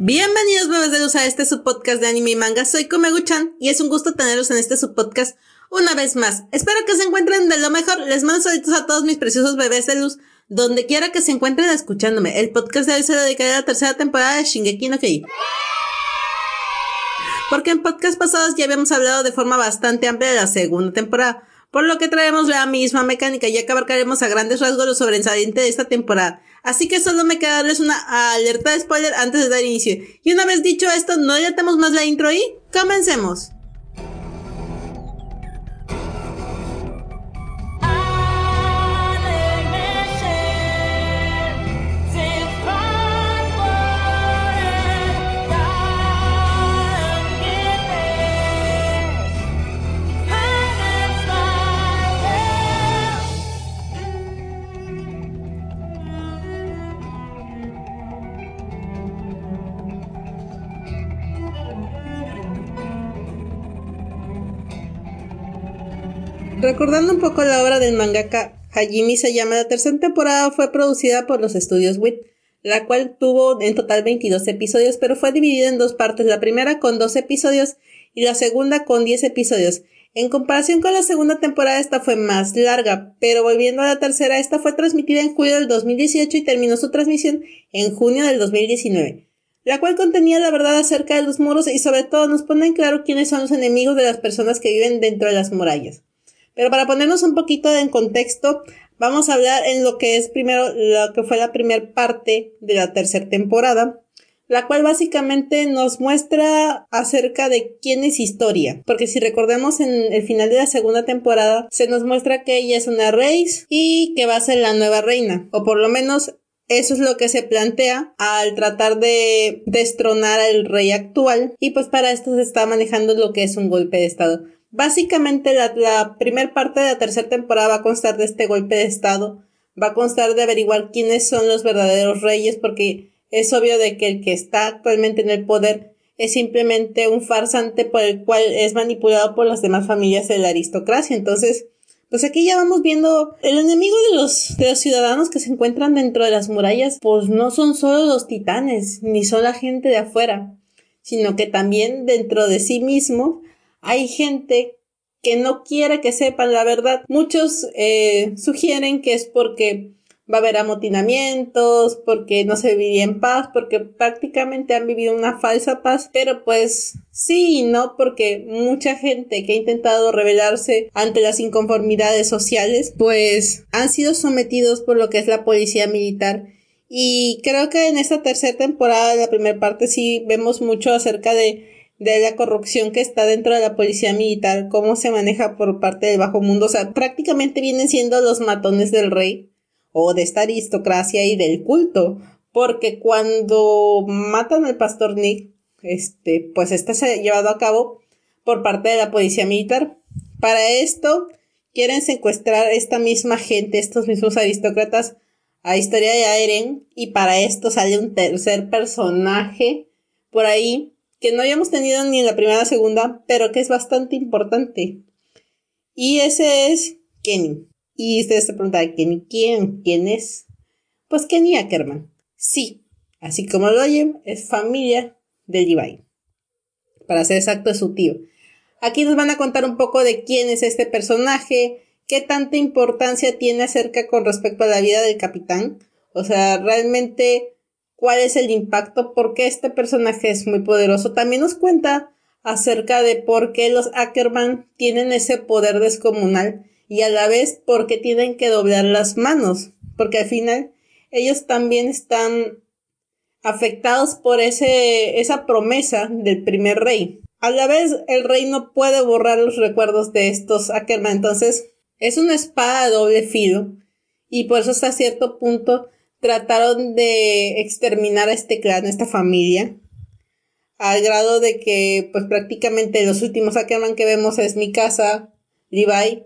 Bienvenidos bebés de luz a este subpodcast de anime y manga, soy Komegu-chan y es un gusto tenerlos en este subpodcast una vez más. Espero que se encuentren de lo mejor, les mando saludos a todos mis preciosos bebés de luz, donde quiera que se encuentren escuchándome. El podcast de hoy se dedicará a la tercera temporada de Shingeki no Kyojin. Porque en podcast pasados ya habíamos hablado de forma bastante amplia de la segunda temporada, por lo que traemos la misma mecánica ya que a grandes rasgos lo sobresaliente de esta temporada. Así que solo me queda darles una alerta de spoiler antes de dar inicio. Y una vez dicho esto, no dilatemos más la intro y comencemos. Recordando un poco la obra del mangaka Hajime Sayama, la tercera temporada fue producida por los estudios WIT, la cual tuvo en total 22 episodios, pero fue dividida en dos partes, la primera con 12 episodios y la segunda con 10 episodios. En comparación con la segunda temporada, esta fue más larga, pero volviendo a la tercera, esta fue transmitida en julio del 2018 y terminó su transmisión en junio del 2019, la cual contenía la verdad acerca de los muros y sobre todo nos pone en claro quiénes son los enemigos de las personas que viven dentro de las murallas. Pero para ponernos un poquito en contexto, vamos a hablar en lo que es primero lo que fue la primera parte de la tercera temporada, la cual básicamente nos muestra acerca de quién es Historia. Porque si recordemos en el final de la segunda temporada, se nos muestra que ella es una reis y que va a ser la nueva reina. O por lo menos eso es lo que se plantea al tratar de destronar al rey actual. Y pues para esto se está manejando lo que es un golpe de estado. Básicamente la, la primera parte de la tercera temporada va a constar de este golpe de estado, va a constar de averiguar quiénes son los verdaderos reyes porque es obvio de que el que está actualmente en el poder es simplemente un farsante por el cual es manipulado por las demás familias de la aristocracia. Entonces, pues aquí ya vamos viendo el enemigo de los, de los ciudadanos que se encuentran dentro de las murallas, pues no son solo los titanes, ni son la gente de afuera, sino que también dentro de sí mismo hay gente que no quiere que sepan la verdad. Muchos eh, sugieren que es porque va a haber amotinamientos, porque no se viviría en paz, porque prácticamente han vivido una falsa paz, pero pues sí y no, porque mucha gente que ha intentado rebelarse ante las inconformidades sociales, pues han sido sometidos por lo que es la policía militar. Y creo que en esta tercera temporada, la primera parte, sí vemos mucho acerca de de la corrupción que está dentro de la policía militar, cómo se maneja por parte del bajo mundo, o sea, prácticamente vienen siendo los matones del rey o de esta aristocracia y del culto, porque cuando matan al pastor Nick, este, pues se ha llevado a cabo por parte de la policía militar. Para esto quieren secuestrar esta misma gente, estos mismos aristócratas, a historia de Aeren, y para esto sale un tercer personaje por ahí que no habíamos tenido ni en la primera la segunda, pero que es bastante importante. Y ese es Kenny. Y ustedes se preguntan, ¿Kenny quién? ¿Quién es? Pues Kenny Ackerman. Sí, así como lo oyen, es familia de Levi. Para ser exacto, es su tío. Aquí nos van a contar un poco de quién es este personaje, qué tanta importancia tiene acerca con respecto a la vida del capitán. O sea, realmente cuál es el impacto, por qué este personaje es muy poderoso. También nos cuenta acerca de por qué los Ackerman tienen ese poder descomunal y a la vez por qué tienen que doblar las manos, porque al final ellos también están afectados por ese, esa promesa del primer rey. A la vez el rey no puede borrar los recuerdos de estos Ackerman, entonces es una espada de doble filo y por eso hasta cierto punto trataron de exterminar a este clan, a esta familia, al grado de que pues prácticamente los últimos Ackerman que vemos es mi casa, Levi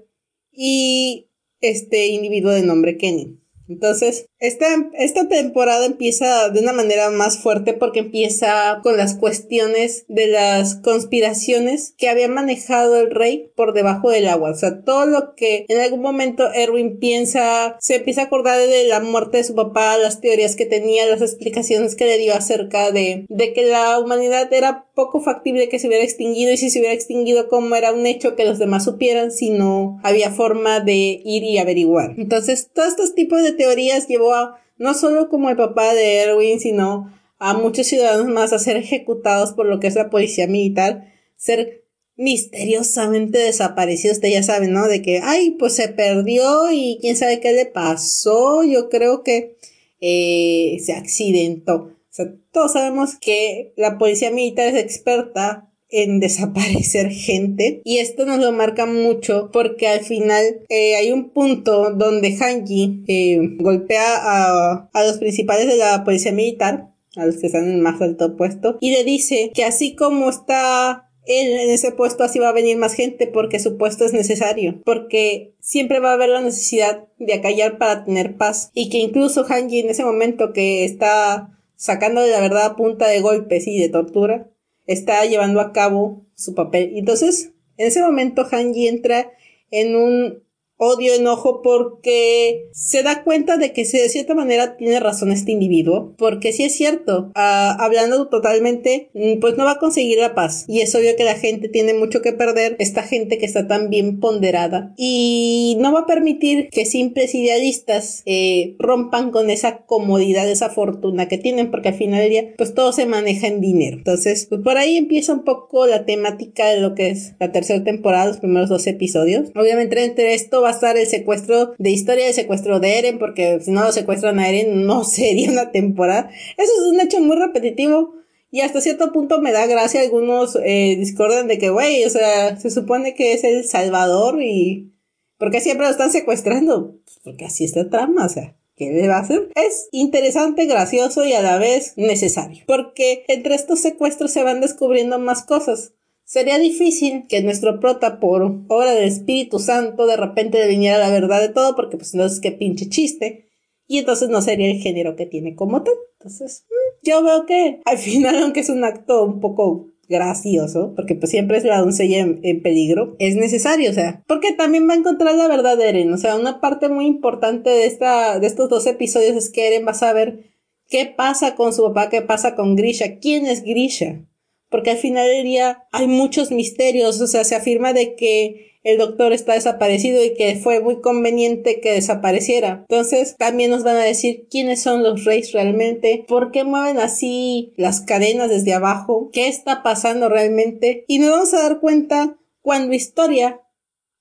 y este individuo de nombre Kenny. Entonces, esta, esta temporada empieza de una manera más fuerte porque empieza con las cuestiones de las conspiraciones que había manejado el rey por debajo del agua. O sea, todo lo que en algún momento Erwin piensa, se empieza a acordar de la muerte de su papá, las teorías que tenía, las explicaciones que le dio acerca de, de que la humanidad era poco factible que se hubiera extinguido y si se hubiera extinguido como era un hecho que los demás supieran si no había forma de ir y averiguar. Entonces, todos estos tipos de teorías llevó no solo como el papá de Erwin, sino a muchos ciudadanos más a ser ejecutados por lo que es la policía militar, ser misteriosamente desaparecidos, ustedes ya saben, ¿no? De que, ay, pues se perdió y quién sabe qué le pasó, yo creo que eh, se accidentó. O sea, todos sabemos que la policía militar es experta en desaparecer gente. Y esto nos lo marca mucho porque al final eh, hay un punto donde Hanji eh, golpea a, a los principales de la policía militar a los que están en más alto puesto y le dice que así como está él en ese puesto así va a venir más gente porque su puesto es necesario, porque siempre va a haber la necesidad de acallar para tener paz. Y que incluso Hanji en ese momento que está sacando de la verdad punta de golpes y de tortura, está llevando a cabo su papel. Entonces, en ese momento Hanji entra en un odio, enojo, porque se da cuenta de que de cierta manera tiene razón este individuo, porque si es cierto, ah, hablando totalmente, mm, pues no va a conseguir la paz. Y es obvio que la gente tiene mucho que perder, esta gente que está tan bien ponderada, y no va a permitir que simples idealistas eh, rompan con esa comodidad, esa fortuna que tienen, porque al final del día, pues todo se maneja en dinero. Entonces, pues por ahí empieza un poco la temática de lo que es la tercera temporada, los primeros dos episodios. Obviamente entre esto va estar el secuestro de historia del secuestro de Eren, porque si no lo secuestran a Eren no sería una temporada. Eso es un hecho muy repetitivo. Y hasta cierto punto me da gracia algunos eh, discordan de que, güey, o sea, se supone que es el salvador y... ¿Por qué siempre lo están secuestrando? Pues porque así está trama, o sea. ¿Qué le va a hacer? Es interesante, gracioso y a la vez necesario. Porque entre estos secuestros se van descubriendo más cosas. Sería difícil que nuestro prota, por obra del Espíritu Santo, de repente viniera la verdad de todo, porque pues no es que pinche chiste. Y entonces no sería el género que tiene como tal. Entonces, mm, yo veo que al final, aunque es un acto un poco gracioso, porque pues siempre es la doncella en, peligro, es necesario, o sea, porque también va a encontrar la verdad de Eren, o sea, una parte muy importante de, esta, de estos dos episodios es que Eren va a saber qué pasa con su papá, qué pasa con Grisha, quién es Grisha, porque al final del día hay muchos misterios, o sea, se afirma de que el doctor está desaparecido y que fue muy conveniente que desapareciera. Entonces también nos van a decir quiénes son los reyes realmente, por qué mueven así las cadenas desde abajo, qué está pasando realmente y nos vamos a dar cuenta cuando historia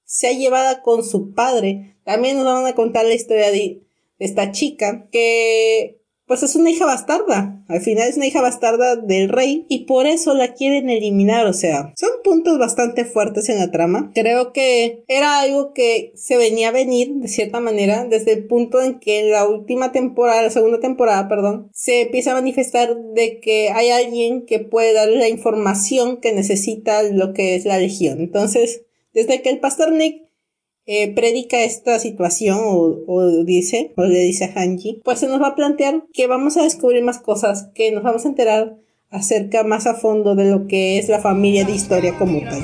se ha llevado con su padre. También nos van a contar la historia de esta chica que pues es una hija bastarda. Al final es una hija bastarda del rey y por eso la quieren eliminar. O sea, son puntos bastante fuertes en la trama. Creo que era algo que se venía a venir de cierta manera desde el punto en que la última temporada, la segunda temporada, perdón, se empieza a manifestar de que hay alguien que puede darle la información que necesita lo que es la legión. Entonces, desde que el pastor Nick eh, predica esta situación o, dice, o le dice a Hanji, pues se nos va a plantear que vamos a descubrir más cosas, que nos vamos a enterar acerca más a fondo de lo que es la familia de historia como tal.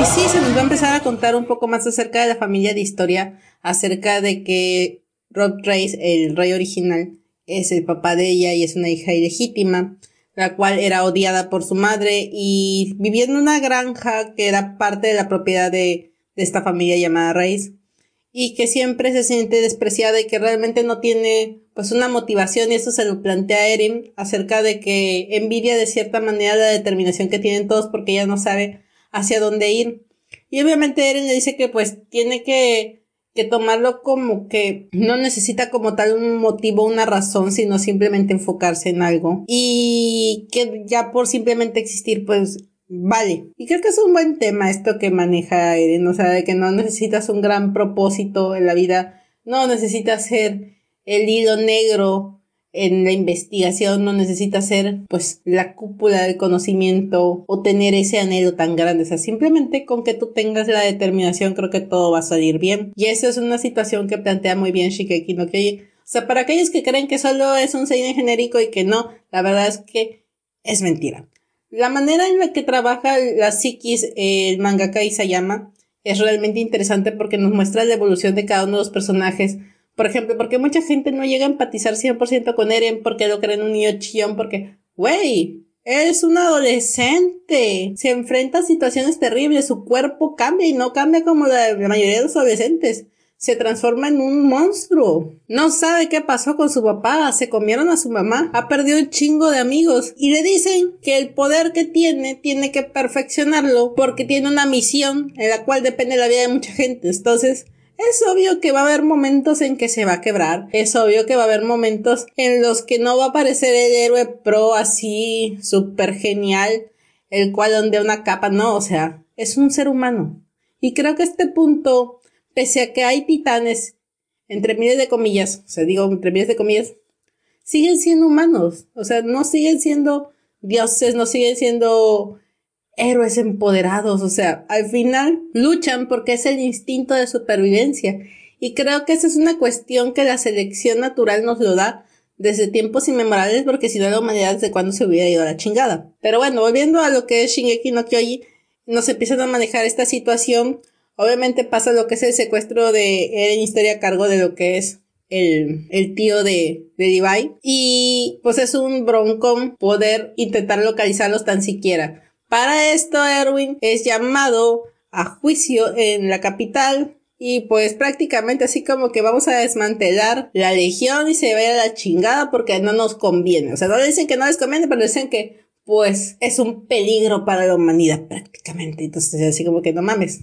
Y sí, se nos va a empezar a contar un poco más acerca de la familia de historia, acerca de que Rob Trace, el rey original, es el papá de ella y es una hija ilegítima, la cual era odiada por su madre y vivía en una granja que era parte de la propiedad de, de esta familia llamada Race y que siempre se siente despreciada y que realmente no tiene pues una motivación y eso se lo plantea Eren acerca de que envidia de cierta manera la determinación que tienen todos porque ella no sabe hacia dónde ir. Y obviamente Eren le dice que pues tiene que que tomarlo como que no necesita como tal un motivo, una razón, sino simplemente enfocarse en algo. Y que ya por simplemente existir, pues vale. Y creo que es un buen tema esto que maneja Eren, o sea, de que no necesitas un gran propósito en la vida, no necesitas ser el hilo negro en la investigación no necesita ser pues la cúpula del conocimiento o tener ese anhelo tan grande. O sea, simplemente con que tú tengas la determinación creo que todo va a salir bien. Y eso es una situación que plantea muy bien Shikeki no Kyoji. O sea, para aquellos que creen que solo es un seinen genérico y que no, la verdad es que es mentira. La manera en la que trabaja la psiquis el mangaka Isayama es realmente interesante porque nos muestra la evolución de cada uno de los personajes por ejemplo, porque mucha gente no llega a empatizar 100% con Eren porque lo creen un niño chillón porque, wey, es un adolescente. Se enfrenta a situaciones terribles, su cuerpo cambia y no cambia como la, la, mayoría de los adolescentes. Se transforma en un monstruo. No sabe qué pasó con su papá, se comieron a su mamá, ha perdido un chingo de amigos y le dicen que el poder que tiene tiene que perfeccionarlo porque tiene una misión en la cual depende la vida de mucha gente. Entonces, es obvio que va a haber momentos en que se va a quebrar. Es obvio que va a haber momentos en los que no va a aparecer el héroe pro así súper genial, el cual donde una capa, no, o sea, es un ser humano. Y creo que este punto, pese a que hay titanes, entre miles de comillas, o sea, digo entre miles de comillas, siguen siendo humanos. O sea, no siguen siendo dioses, no siguen siendo héroes empoderados, o sea, al final luchan porque es el instinto de supervivencia. Y creo que esa es una cuestión que la selección natural nos lo da desde tiempos inmemorables, porque si no la humanidad desde cuando se hubiera ido a la chingada. Pero bueno, volviendo a lo que es Shingeki no Kyoji, nos empiezan a manejar esta situación. Obviamente pasa lo que es el secuestro de Eren Historia a cargo de lo que es el, el, tío de, de Levi. Y pues es un broncón poder intentar localizarlos tan siquiera. Para esto, Erwin es llamado a juicio en la capital y pues prácticamente así como que vamos a desmantelar la legión y se va a la chingada porque no nos conviene. O sea, no dicen que no les conviene, pero dicen que pues es un peligro para la humanidad prácticamente. Entonces así como que no mames.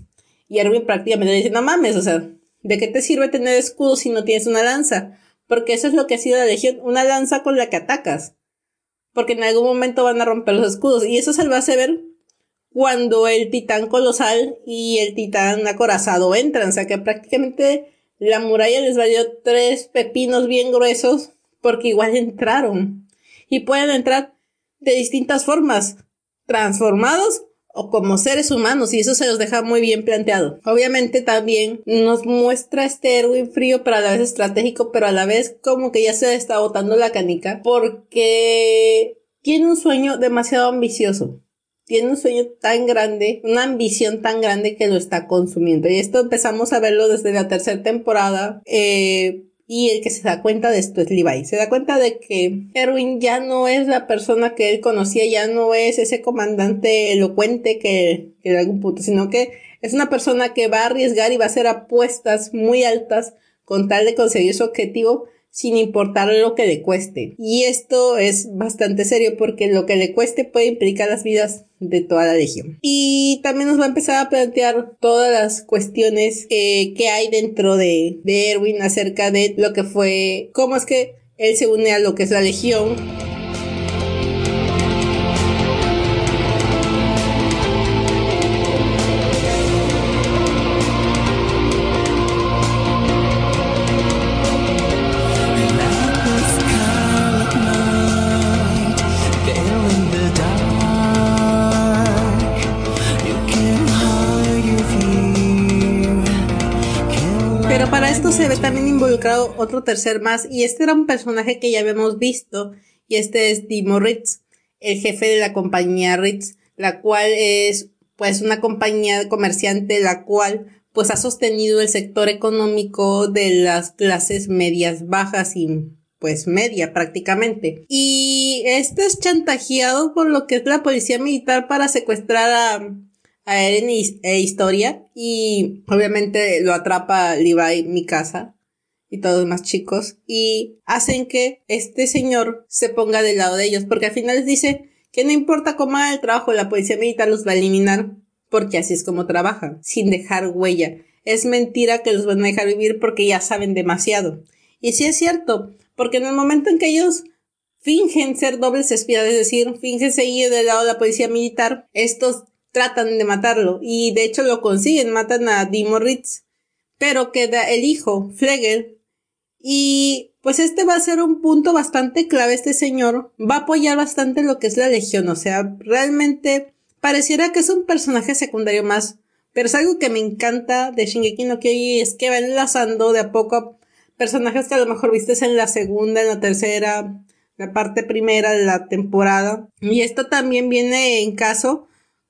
Y Erwin prácticamente dice, no mames, o sea, ¿de qué te sirve tener escudo si no tienes una lanza? Porque eso es lo que ha sido la legión, una lanza con la que atacas porque en algún momento van a romper los escudos. Y eso se va a ver cuando el titán colosal y el titán acorazado entran. O sea que prácticamente la muralla les valió tres pepinos bien gruesos porque igual entraron. Y pueden entrar de distintas formas, transformados o como seres humanos y eso se los deja muy bien planteado. Obviamente también nos muestra este Erwin frío pero a la vez estratégico pero a la vez como que ya se está botando la canica porque tiene un sueño demasiado ambicioso. Tiene un sueño tan grande, una ambición tan grande que lo está consumiendo. Y esto empezamos a verlo desde la tercera temporada. Eh, y el que se da cuenta de esto es Levi. Se da cuenta de que Erwin ya no es la persona que él conocía, ya no es ese comandante elocuente que, que de algún punto, sino que es una persona que va a arriesgar y va a hacer apuestas muy altas con tal de conseguir su objetivo sin importar lo que le cueste. Y esto es bastante serio porque lo que le cueste puede implicar las vidas de toda la legión. Y también nos va a empezar a plantear todas las cuestiones eh, que hay dentro de, de Erwin acerca de lo que fue, cómo es que él se une a lo que es la legión otro tercer más y este era un personaje que ya habíamos visto y este es Timo Ritz, el jefe de la compañía Ritz, la cual es pues una compañía comerciante la cual pues ha sostenido el sector económico de las clases medias bajas y pues media prácticamente. Y este es chantajeado por lo que es la policía militar para secuestrar a, a Eren e Historia y obviamente lo atrapa Levi mi casa y todos más chicos y hacen que este señor se ponga del lado de ellos porque al final les dice que no importa cómo haga el trabajo la policía militar los va a eliminar porque así es como trabajan sin dejar huella es mentira que los van a dejar vivir porque ya saben demasiado. Y sí es cierto, porque en el momento en que ellos fingen ser dobles espías, es decir, fingen seguir del lado de la policía militar, estos tratan de matarlo y de hecho lo consiguen, matan a Dimo Ritz, pero queda el hijo, Flegel, y pues este va a ser un punto bastante clave, este señor va a apoyar bastante lo que es la Legión, o sea, realmente pareciera que es un personaje secundario más, pero es algo que me encanta de Shingeki no Kyojin, es que va enlazando de a poco personajes que a lo mejor vistes en la segunda, en la tercera, la parte primera de la temporada. Y esto también viene en caso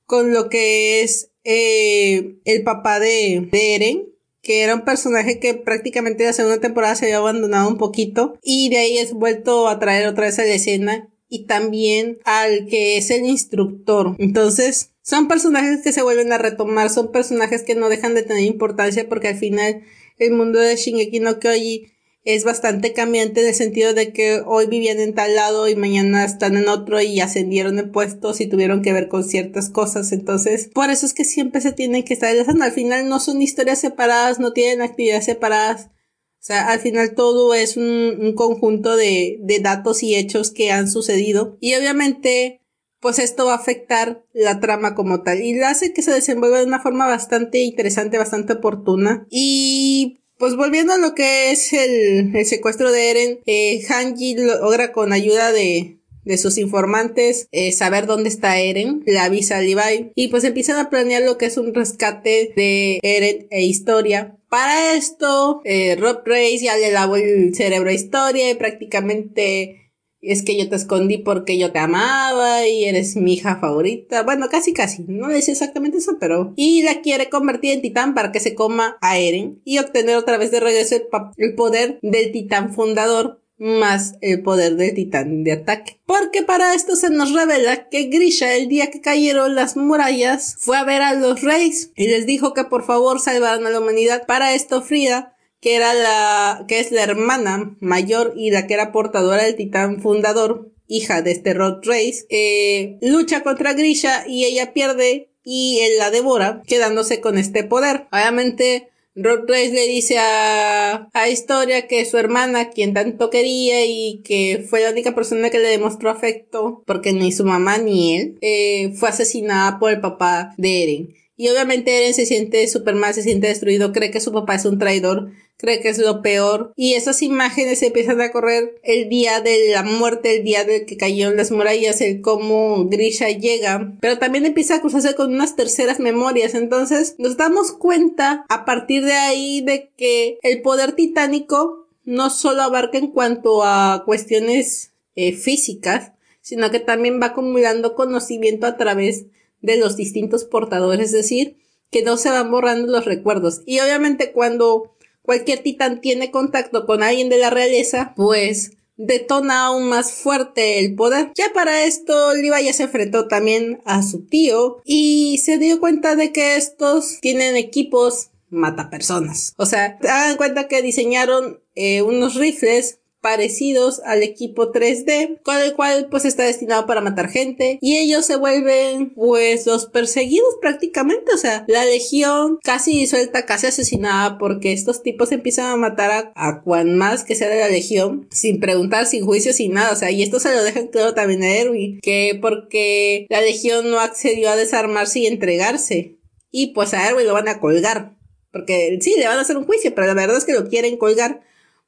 con lo que es eh, el papá de, de, Eren, que era un personaje que prácticamente la segunda temporada se había abandonado un poquito y de ahí es vuelto a traer otra vez a la escena y también al que es el instructor. Entonces, son personajes que se vuelven a retomar, son personajes que no dejan de tener importancia porque al final el mundo de Shingeki no Kyoji es bastante cambiante en el sentido de que hoy vivían en tal lado y mañana están en otro y ascendieron de puestos y tuvieron que ver con ciertas cosas. Entonces, por eso es que siempre se tienen que estar enlazando. Al final no son historias separadas, no tienen actividades separadas. O sea, al final todo es un, un conjunto de, de datos y hechos que han sucedido. Y obviamente, pues esto va a afectar la trama como tal. Y lo hace que se desenvuelva de una forma bastante interesante, bastante oportuna. Y pues volviendo a lo que es el, secuestro de Eren, eh, Hanji logra con ayuda de, de sus informantes eh, saber dónde está Eren, le avisa a Levi y pues empiezan a planear lo que es un rescate de Eren e Historia. Para esto, eh, Rob Race ya le lavó el cerebro a Historia y prácticamente es que yo te escondí porque yo te amaba y eres mi hija favorita. Bueno, casi casi, no es exactamente eso, pero... Y la quiere convertir en titán para que se coma a Eren y obtener otra vez de regreso el, poder del titán fundador más el poder del titán de ataque. Porque para esto se nos revela que Grisha el día que cayeron las murallas fue a ver a los reyes y les dijo que por favor salvaran a la humanidad. Para esto Frida que era la, que es la hermana mayor y la que era portadora del titán fundador, hija de este Rod Race, eh, lucha contra Grisha y ella pierde y él la devora, quedándose con este poder. Obviamente, Rod Race le dice a, a Historia que su hermana, quien tanto quería y que fue la única persona que le demostró afecto, porque ni su mamá ni él, eh, fue asesinada por el papá de Eren. Y obviamente Eren se siente súper mal, se siente destruido, cree que su papá es un traidor, cree que es lo peor. Y esas imágenes empiezan a correr el día de la muerte, el día del que cayeron las murallas, el cómo Grisha llega. Pero también empieza a cruzarse con unas terceras memorias. Entonces nos damos cuenta a partir de ahí de que el poder titánico no solo abarca en cuanto a cuestiones eh, físicas, sino que también va acumulando conocimiento a través de los distintos portadores, es decir, que no se van borrando los recuerdos. Y obviamente cuando cualquier titán tiene contacto con alguien de la realeza, pues detona aún más fuerte el poder. Ya para esto, Levi ya se enfrentó también a su tío y se dio cuenta de que estos tienen equipos mata personas. O sea, hagan cuenta que diseñaron eh, unos rifles parecidos al equipo 3D, con el cual pues está destinado para matar gente y ellos se vuelven pues los perseguidos prácticamente, o sea, la legión casi disuelta, casi asesinada porque estos tipos empiezan a matar a, a cuan más que sea de la legión sin preguntar, sin juicio, sin nada, o sea, y esto se lo dejan claro también a Erwin, que porque la legión no accedió a desarmarse y entregarse y pues a Erwin lo van a colgar. Porque sí, le van a hacer un juicio, pero la verdad es que lo quieren colgar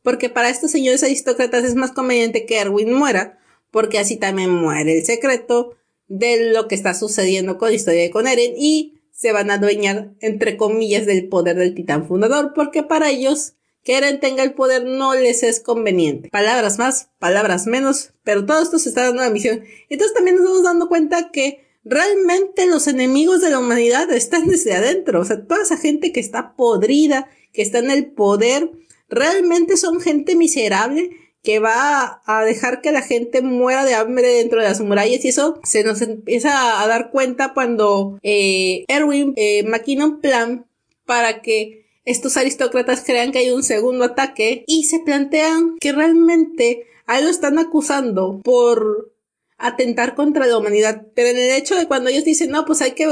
porque para estos señores aristócratas es más conveniente que Erwin muera, porque así también muere el secreto de lo que está sucediendo con la historia de con Eren y se van a adueñar, entre comillas, del poder del titán fundador, porque para ellos que Eren tenga el poder no les es conveniente. Palabras más, palabras menos, pero todo esto se está dando a la misión. Entonces también nos vamos dando cuenta que realmente los enemigos de la humanidad están desde adentro. O sea, toda esa gente que está podrida, que está en el poder, realmente son gente miserable que va a dejar que la gente muera de hambre dentro de las murallas y eso se nos empieza a dar cuenta cuando eh, Erwin eh, maquina un plan para que estos aristócratas crean que hay un segundo ataque y se plantean que realmente a lo están acusando por atentar contra la humanidad. Pero en el hecho de cuando ellos dicen, no, pues hay que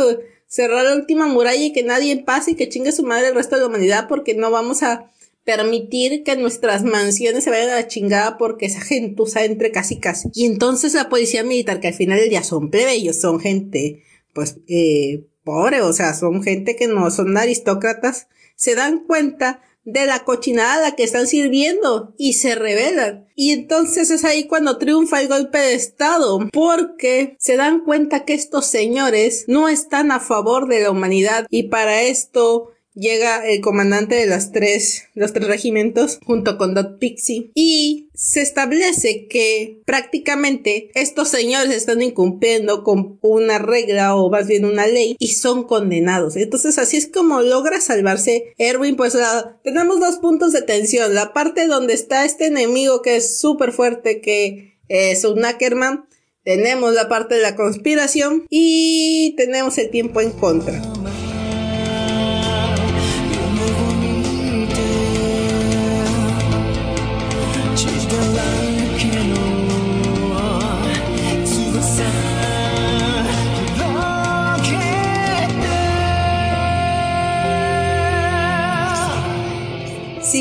cerrar la última muralla y que nadie pase y que chingue su madre el resto de la humanidad porque no vamos a permitir que nuestras mansiones se vayan a la chingada porque esa gentuza entre casi casi. Y entonces la policía militar, que al final del día son plebeyos, son gente, pues, eh, pobre, o sea, son gente que no son aristócratas, se dan cuenta de la cochinada que están sirviendo y se rebelan. Y entonces es ahí cuando triunfa el golpe de Estado, porque se dan cuenta que estos señores no están a favor de la humanidad y para esto llega el comandante de las tres, los tres regimientos junto con Dot Pixie y se establece que prácticamente estos señores están incumpliendo con una regla o más bien una ley y son condenados. Entonces así es como logra salvarse Erwin. Pues tenemos dos puntos de tensión. La parte donde está este enemigo que es súper fuerte que es un Ackerman. Tenemos la parte de la conspiración y tenemos el tiempo en contra.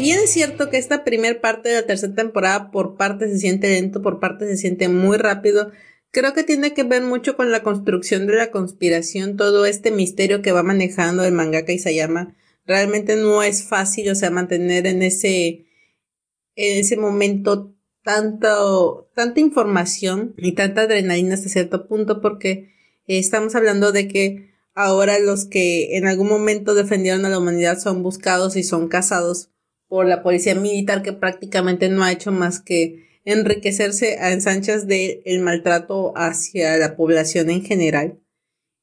Bien es cierto que esta primera parte de la tercera temporada por parte se siente lento, por parte se siente muy rápido, creo que tiene que ver mucho con la construcción de la conspiración, todo este misterio que va manejando el mangaka Isayama. Realmente no es fácil, o sea, mantener en ese, en ese momento tanto, tanta información y tanta adrenalina hasta cierto punto porque estamos hablando de que ahora los que en algún momento defendieron a la humanidad son buscados y son cazados por la policía militar que prácticamente no ha hecho más que enriquecerse a ensanchas del maltrato hacia la población en general.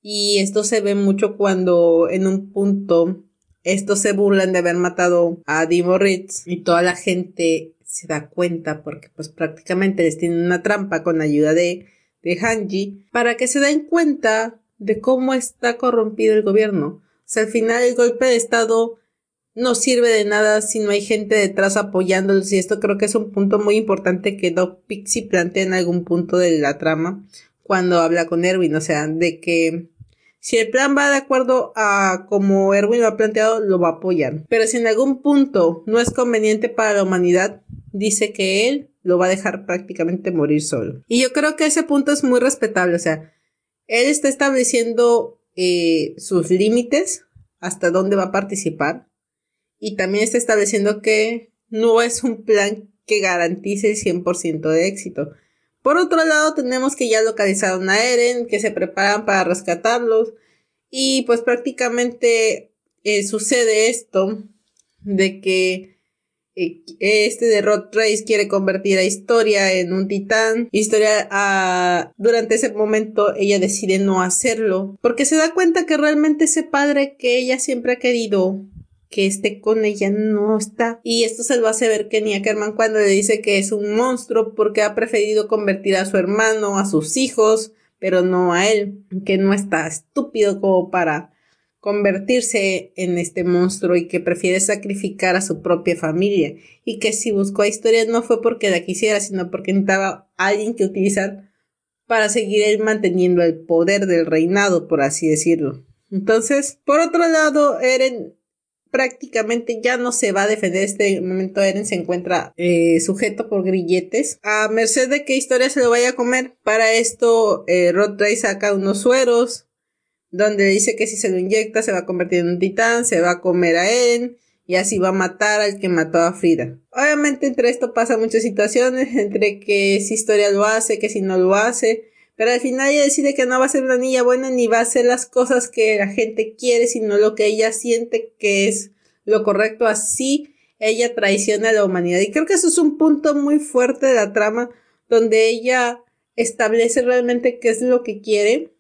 Y esto se ve mucho cuando en un punto estos se burlan de haber matado a Dimo Ritz y toda la gente se da cuenta porque pues prácticamente les tienen una trampa con ayuda de, de Hanji para que se den cuenta de cómo está corrompido el gobierno. O sea, al final el golpe de estado no sirve de nada si no hay gente detrás apoyándolos y esto creo que es un punto muy importante que Doc Pixie plantea en algún punto de la trama cuando habla con Erwin, o sea, de que si el plan va de acuerdo a como Erwin lo ha planteado, lo va a apoyar. Pero si en algún punto no es conveniente para la humanidad, dice que él lo va a dejar prácticamente morir solo. Y yo creo que ese punto es muy respetable, o sea, él está estableciendo eh, sus límites, hasta dónde va a participar, y también está estableciendo que no es un plan que garantice el 100% de éxito. Por otro lado, tenemos que ya localizaron a Eren, que se preparan para rescatarlos y pues prácticamente eh, sucede esto de que eh, este de Rod Trace quiere convertir a Historia en un titán. Historia ah, durante ese momento ella decide no hacerlo porque se da cuenta que realmente ese padre que ella siempre ha querido que esté con ella no está. Y esto se lo hace ver Kenny Ackerman cuando le dice que es un monstruo porque ha preferido convertir a su hermano, a sus hijos, pero no a él, que no está estúpido como para convertirse en este monstruo y que prefiere sacrificar a su propia familia y que si buscó a historia no fue porque la quisiera, sino porque necesitaba alguien que utilizar para seguir él manteniendo el poder del reinado, por así decirlo. Entonces, por otro lado, Eren prácticamente ya no se va a defender. Este momento Eren se encuentra eh, sujeto por grilletes. A merced de qué historia se lo vaya a comer. Para esto, eh, saca unos sueros. Donde dice que si se lo inyecta se va a convertir en un titán. Se va a comer a Eren. Y así va a matar al que mató a Frida. Obviamente entre esto pasa muchas situaciones. Entre que si historia lo hace, que si no lo hace. Pero al final ella decide que no va a ser una niña buena ni va a hacer las cosas que la gente quiere, sino lo que ella siente que es lo correcto. Así ella traiciona a la humanidad. Y creo que eso es un punto muy fuerte de la trama, donde ella establece realmente qué es lo que quiere.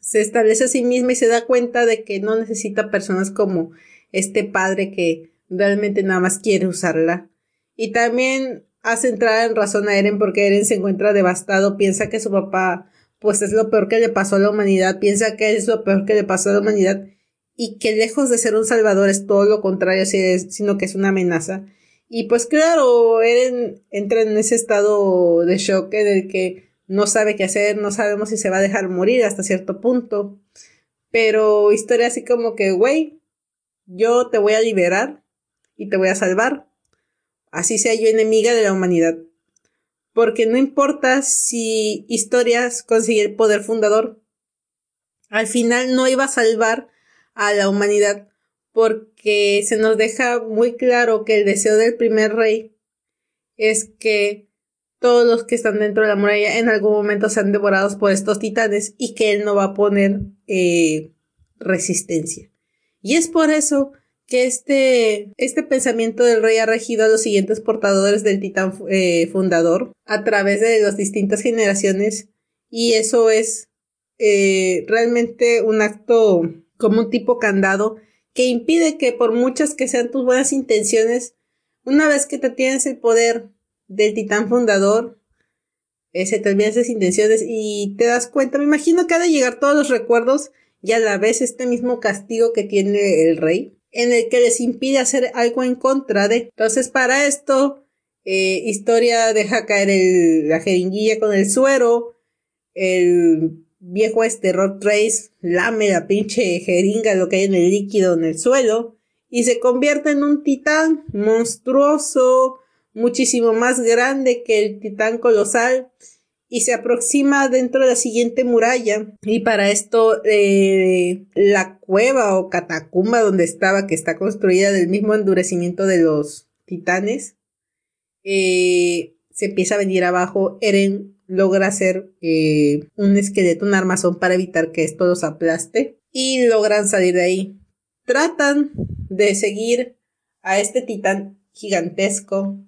Se establece a sí misma y se da cuenta de que no necesita personas como este padre que realmente nada más quiere usarla. Y también hace entrar en razón a Eren porque Eren se encuentra devastado, piensa que su papá pues es lo peor que le pasó a la humanidad, piensa que es lo peor que le pasó a la humanidad y que lejos de ser un salvador es todo lo contrario, sino que es una amenaza. Y pues claro, Eren entra en ese estado de shock en que no sabe qué hacer, no sabemos si se va a dejar morir hasta cierto punto. Pero historia así como que, güey, yo te voy a liberar y te voy a salvar. Así sea yo enemiga de la humanidad. Porque no importa si historias consigue el poder fundador, al final no iba a salvar a la humanidad porque se nos deja muy claro que el deseo del primer rey es que todos los que están dentro de la muralla en algún momento sean devorados por estos titanes y que él no va a poner eh, resistencia. Y es por eso que este, este pensamiento del rey ha regido a los siguientes portadores del titán eh, fundador a través de las distintas generaciones y eso es eh, realmente un acto como un tipo candado que impide que por muchas que sean tus buenas intenciones, una vez que te tienes el poder del titán fundador, eh, se te olvidan esas intenciones y te das cuenta, me imagino que ha de llegar todos los recuerdos y a la vez este mismo castigo que tiene el rey, en el que les impide hacer algo en contra de. Entonces, para esto, eh, Historia deja caer la jeringuilla con el suero, el viejo este Rod Trace lame la pinche jeringa, lo que hay en el líquido en el suelo, y se convierte en un titán monstruoso, muchísimo más grande que el titán colosal, y se aproxima dentro de la siguiente muralla. Y para esto, eh, la cueva o catacumba donde estaba, que está construida del mismo endurecimiento de los titanes, eh, se empieza a venir abajo. Eren logra hacer eh, un esqueleto, un armazón para evitar que esto los aplaste y logran salir de ahí. Tratan de seguir a este titán gigantesco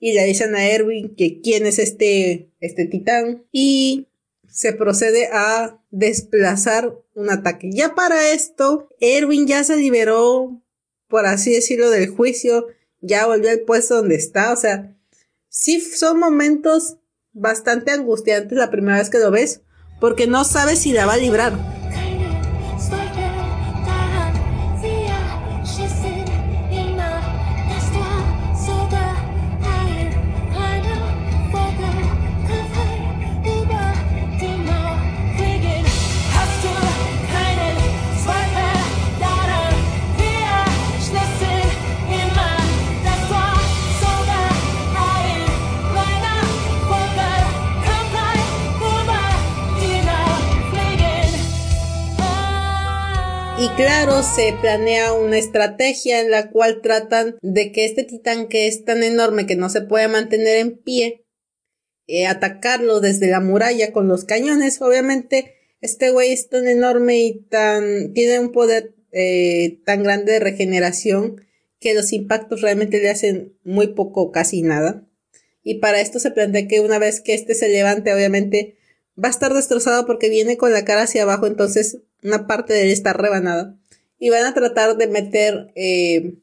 y le dicen a Erwin que quién es este, este titán y se procede a desplazar un ataque. Ya para esto, Erwin ya se liberó, por así decirlo, del juicio, ya volvió al puesto donde está, o sea, sí son momentos bastante angustiantes la primera vez que lo ves, porque no sabes si la va a librar. Claro, se planea una estrategia en la cual tratan de que este titán que es tan enorme que no se puede mantener en pie, eh, atacarlo desde la muralla con los cañones. Obviamente, este güey es tan enorme y tan, tiene un poder eh, tan grande de regeneración que los impactos realmente le hacen muy poco casi nada. Y para esto se plantea que una vez que este se levante, obviamente va a estar destrozado porque viene con la cara hacia abajo, entonces una parte de él está rebanada. Y van a tratar de meter eh,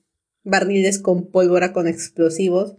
barriles con pólvora con explosivos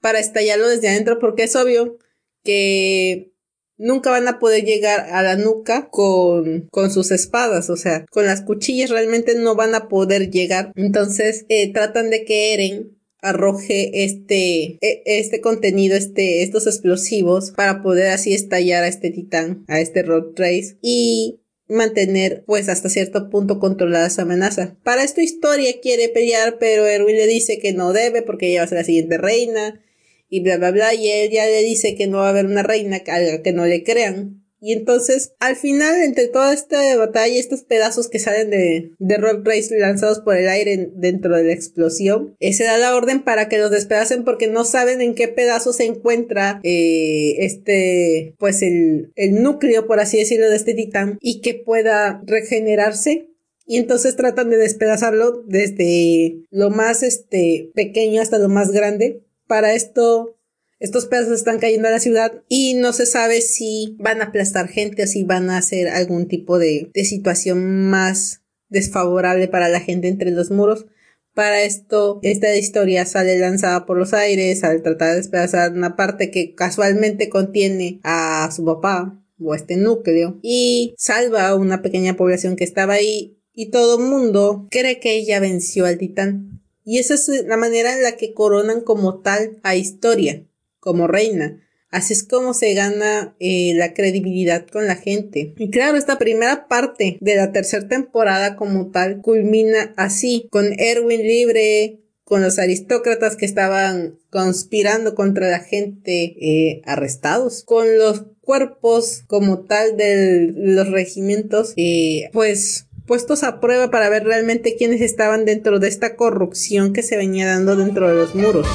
para estallarlo desde adentro porque es obvio que nunca van a poder llegar a la nuca con, con sus espadas, o sea, con las cuchillas realmente no van a poder llegar. Entonces eh, tratan de que Eren arroje este, e, este contenido, este, estos explosivos para poder así estallar a este titán, a este Road Trace y mantener pues hasta cierto punto controlada esa amenaza. Para esto Historia quiere pelear pero Erwin le dice que no debe porque ella va a ser la siguiente reina y bla bla bla y él ya le dice que no va a haber una reina a que no le crean y entonces, al final, entre toda esta batalla, estos pedazos que salen de, de Rock Race lanzados por el aire dentro de la explosión, eh, se da la orden para que los despedacen porque no saben en qué pedazo se encuentra eh, este, pues el, el núcleo, por así decirlo, de este titán y que pueda regenerarse y entonces tratan de despedazarlo desde lo más este pequeño hasta lo más grande. Para esto estos pedazos están cayendo a la ciudad y no se sabe si van a aplastar gente o si van a hacer algún tipo de, situación más desfavorable para la gente entre los muros. Para esto, esta historia sale lanzada por los aires al tratar de despedazar una parte que casualmente contiene a su papá o este núcleo y salva a una pequeña población que estaba ahí y todo el mundo cree que ella venció al titán. Y esa es la manera en la que coronan como tal a historia como reina. Así es como se gana eh, la credibilidad con la gente. Y claro, esta primera parte de la tercera temporada como tal culmina así, con Erwin libre, con los aristócratas que estaban conspirando contra la gente eh, arrestados, con los cuerpos como tal de los regimientos, eh, pues puestos a prueba para ver realmente quiénes estaban dentro de esta corrupción que se venía dando dentro de los muros.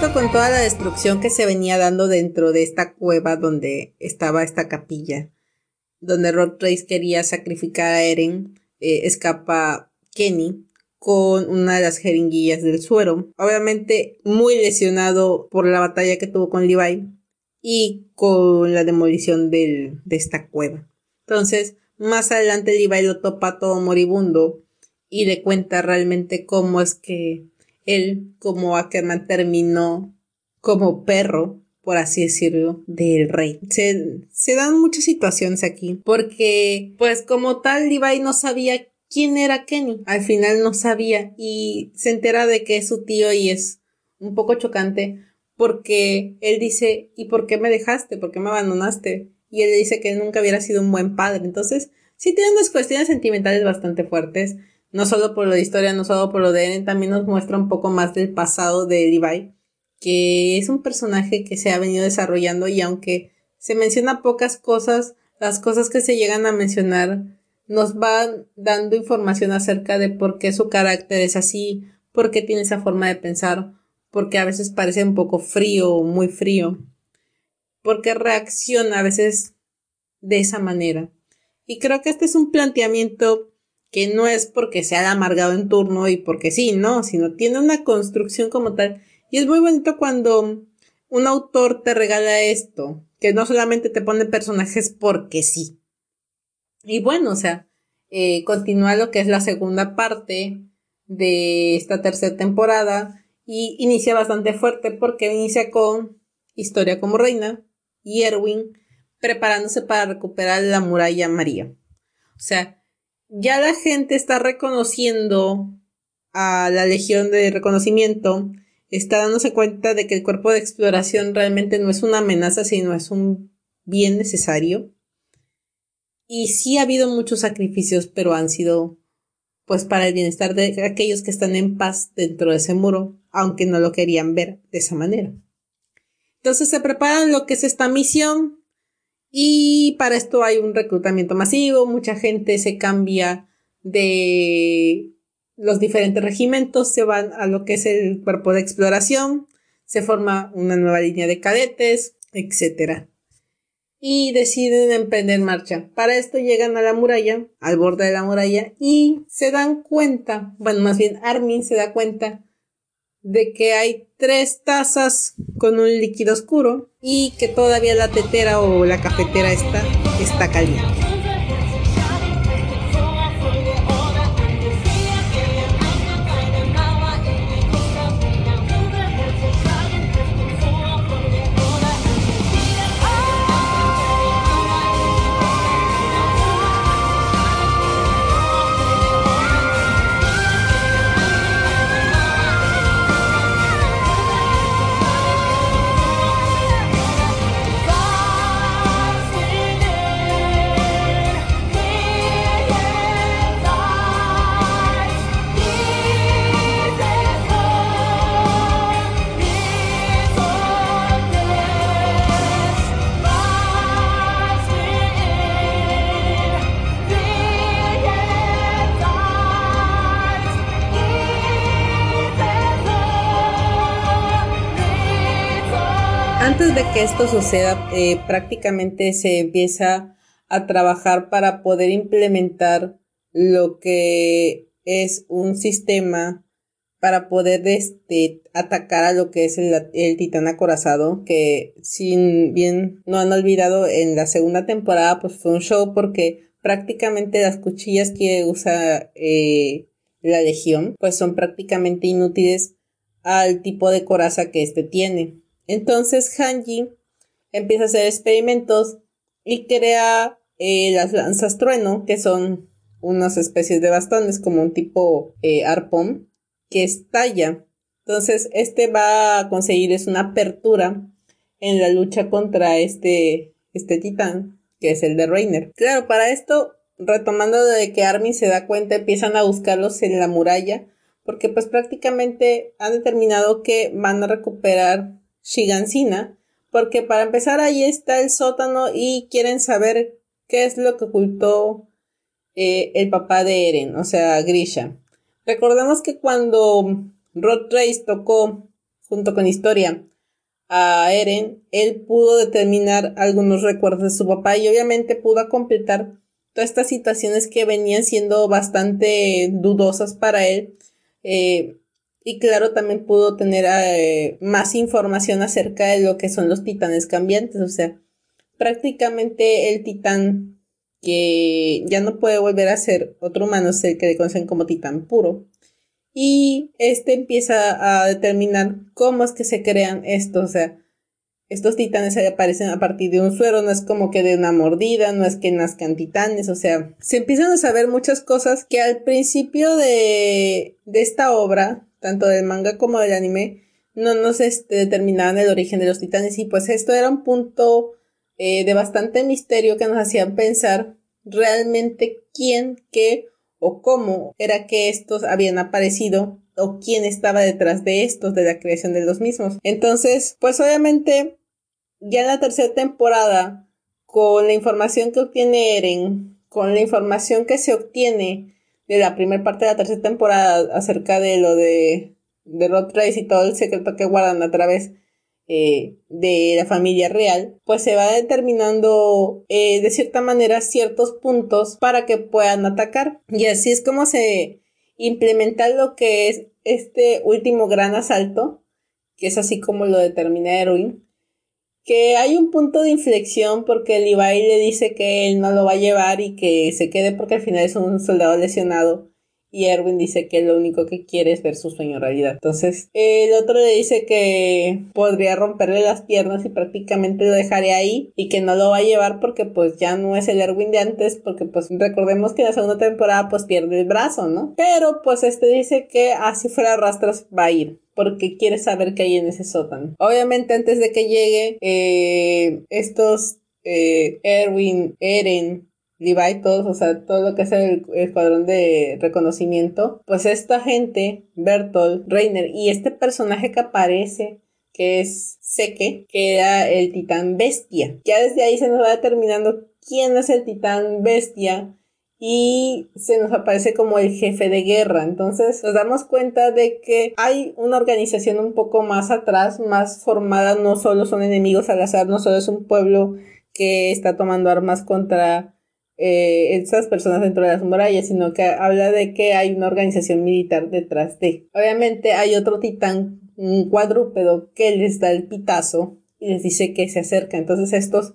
Con toda la destrucción que se venía dando dentro de esta cueva donde estaba esta capilla, donde Rod Race quería sacrificar a Eren, eh, escapa Kenny con una de las jeringuillas del suero, obviamente muy lesionado por la batalla que tuvo con Levi y con la demolición de esta cueva. Entonces, más adelante Levi lo topa todo moribundo y le cuenta realmente cómo es que él como Ackerman terminó como perro, por así decirlo, del rey. Se, dan muchas situaciones aquí, porque pues como tal Levi no sabía quién era Kenny. Al final no sabía y se entera de que es su tío y es un poco chocante porque él dice, ¿y por qué me dejaste? ¿Por qué me abandonaste? Y él le dice que nunca hubiera sido un buen padre. Entonces, sí tiene unas cuestiones sentimentales bastante fuertes no solo por lo de historia, no solo por lo de Eren, también nos muestra un poco más del pasado de Levi, que es un personaje que se ha venido desarrollando y aunque se menciona pocas cosas, las cosas que se llegan a mencionar nos van dando información acerca de por qué su carácter es así, por qué tiene esa forma de pensar, porque a veces parece un poco frío muy frío, porque reacciona a veces de esa manera. Y creo que este es un planteamiento que no es porque sea amargado en turno y porque sí, no, sino tiene una construcción como tal. Y es muy bonito cuando un autor te regala esto, que no solamente te pone personajes porque sí. Y bueno, o sea, eh, continúa lo que es la segunda parte de esta tercera temporada y inicia bastante fuerte porque inicia con Historia como Reina y Erwin preparándose para recuperar la muralla María. O sea, ya la gente está reconociendo a la Legión de Reconocimiento, está dándose cuenta de que el cuerpo de exploración realmente no es una amenaza, sino es un bien necesario. Y sí ha habido muchos sacrificios, pero han sido pues para el bienestar de aquellos que están en paz dentro de ese muro, aunque no lo querían ver de esa manera. Entonces se preparan lo que es esta misión, y para esto hay un reclutamiento masivo, mucha gente se cambia de los diferentes regimientos, se van a lo que es el cuerpo de exploración, se forma una nueva línea de cadetes, etc. Y deciden emprender marcha. Para esto llegan a la muralla, al borde de la muralla, y se dan cuenta, bueno, más bien Armin se da cuenta de que hay tres tazas con un líquido oscuro y que todavía la tetera o la cafetera está, está caliente. Esto suceda, eh, prácticamente se empieza a trabajar para poder implementar lo que es un sistema para poder este, atacar a lo que es el, el, titán acorazado, que si bien no han olvidado en la segunda temporada, pues fue un show porque prácticamente las cuchillas que usa eh, la legión, pues son prácticamente inútiles al tipo de coraza que éste tiene. Entonces Hanji empieza a hacer experimentos y crea eh, las lanzas trueno, que son unas especies de bastones como un tipo eh, arpón que estalla. Entonces, este va a conseguir es una apertura en la lucha contra este, este titán, que es el de Reiner. Claro, para esto, retomando de que Armin se da cuenta, empiezan a buscarlos en la muralla, porque pues prácticamente han determinado que van a recuperar Shigansina, porque para empezar ahí está el sótano y quieren saber qué es lo que ocultó eh, el papá de Eren, o sea, Grisha. Recordemos que cuando Rod Trace tocó junto con Historia a Eren, él pudo determinar algunos recuerdos de su papá y obviamente pudo completar todas estas situaciones que venían siendo bastante dudosas para él. Eh, y claro, también pudo tener eh, más información acerca de lo que son los titanes cambiantes. O sea, prácticamente el titán que ya no puede volver a ser otro humano, es el que le conocen como titán puro. Y este empieza a determinar cómo es que se crean estos, o sea, estos titanes aparecen a partir de un suero, no es como que de una mordida, no es que nazcan titanes, o sea, se empiezan a saber muchas cosas que al principio de, de esta obra, tanto del manga como del anime, no nos este, determinaban el origen de los titanes y pues esto era un punto eh, de bastante misterio que nos hacían pensar realmente quién, qué o cómo era que estos habían aparecido o quién estaba detrás de estos, de la creación de los mismos. Entonces, pues obviamente, ya en la tercera temporada, con la información que obtiene Eren, con la información que se obtiene de la primera parte de la tercera temporada acerca de lo de, de Rod Trace y todo el secreto que guardan a través eh, de la familia real, pues se va determinando eh, de cierta manera ciertos puntos para que puedan atacar. Y así es como se implementa lo que es este último gran asalto, que es así como lo determina Erwin, que hay un punto de inflexión porque Levi le dice que él no lo va a llevar y que se quede porque al final es un soldado lesionado y Erwin dice que lo único que quiere es ver su sueño realidad. Entonces, el otro le dice que podría romperle las piernas y prácticamente lo dejaré ahí y que no lo va a llevar porque pues ya no es el Erwin de antes porque pues recordemos que en la segunda temporada pues pierde el brazo, ¿no? Pero pues este dice que así fuera rastras va a ir porque quiere saber qué hay en ese sótano. Obviamente antes de que llegue eh, estos eh, Erwin, Eren, Levi, todos, o sea, todo lo que es el, escuadrón de reconocimiento, pues esta gente, Bertolt, Reiner y este personaje que aparece, que es Seke, que era el titán bestia. Ya desde ahí se nos va determinando quién es el titán bestia y se nos aparece como el jefe de guerra. Entonces nos damos cuenta de que hay una organización un poco más atrás, más formada, no solo son enemigos al azar, no solo es un pueblo que está tomando armas contra eh, esas personas dentro de las murallas, sino que habla de que hay una organización militar detrás de. Obviamente hay otro titán, un cuadrúpedo, que les da el pitazo y les dice que se acerca. Entonces estos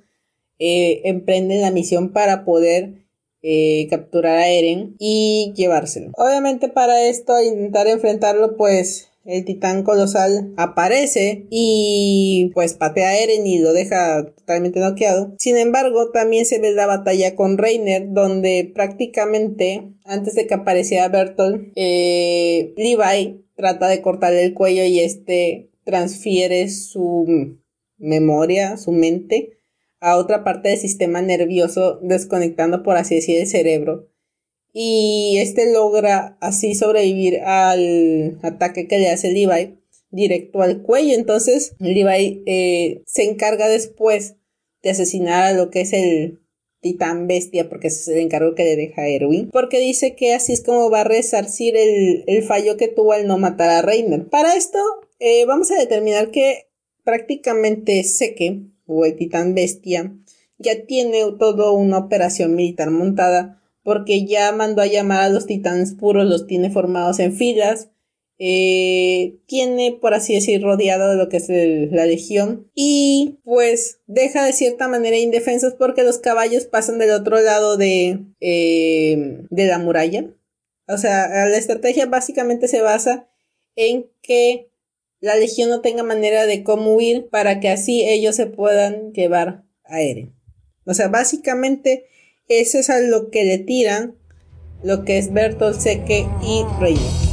eh, emprenden la misión para poder eh, capturar a Eren y llevárselo. Obviamente para esto, intentar enfrentarlo, pues el titán colosal aparece y pues patea a Eren y lo deja totalmente noqueado. Sin embargo, también se ve la batalla con Reiner, donde prácticamente antes de que apareciera Bertolt, eh, Levi trata de cortarle el cuello y este transfiere su memoria, su mente, a otra parte del sistema nervioso, desconectando por así decir el cerebro y este logra así sobrevivir al ataque que le hace Levi directo al cuello. Entonces Levi eh, se encarga después de asesinar a lo que es el titán bestia, porque ese es el encargo que le deja a Erwin, porque dice que así es como va a resarcir el, fallo que tuvo al no matar a Reiner. Para esto eh, vamos a determinar que prácticamente Seke, o el titán bestia, ya tiene toda una operación militar montada porque ya mandó a llamar a los titanes puros, los tiene formados en filas eh, tiene, por así decir, rodeado de lo que es la legión y pues deja de cierta manera indefensos porque los caballos pasan del otro lado de, eh, de la muralla. O sea, la estrategia básicamente se basa en que la legión no tenga manera de cómo huir para que así ellos se puedan llevar a Eren. O sea, básicamente eso es a lo que le tiran lo que es Bertolt Seque y Reiner.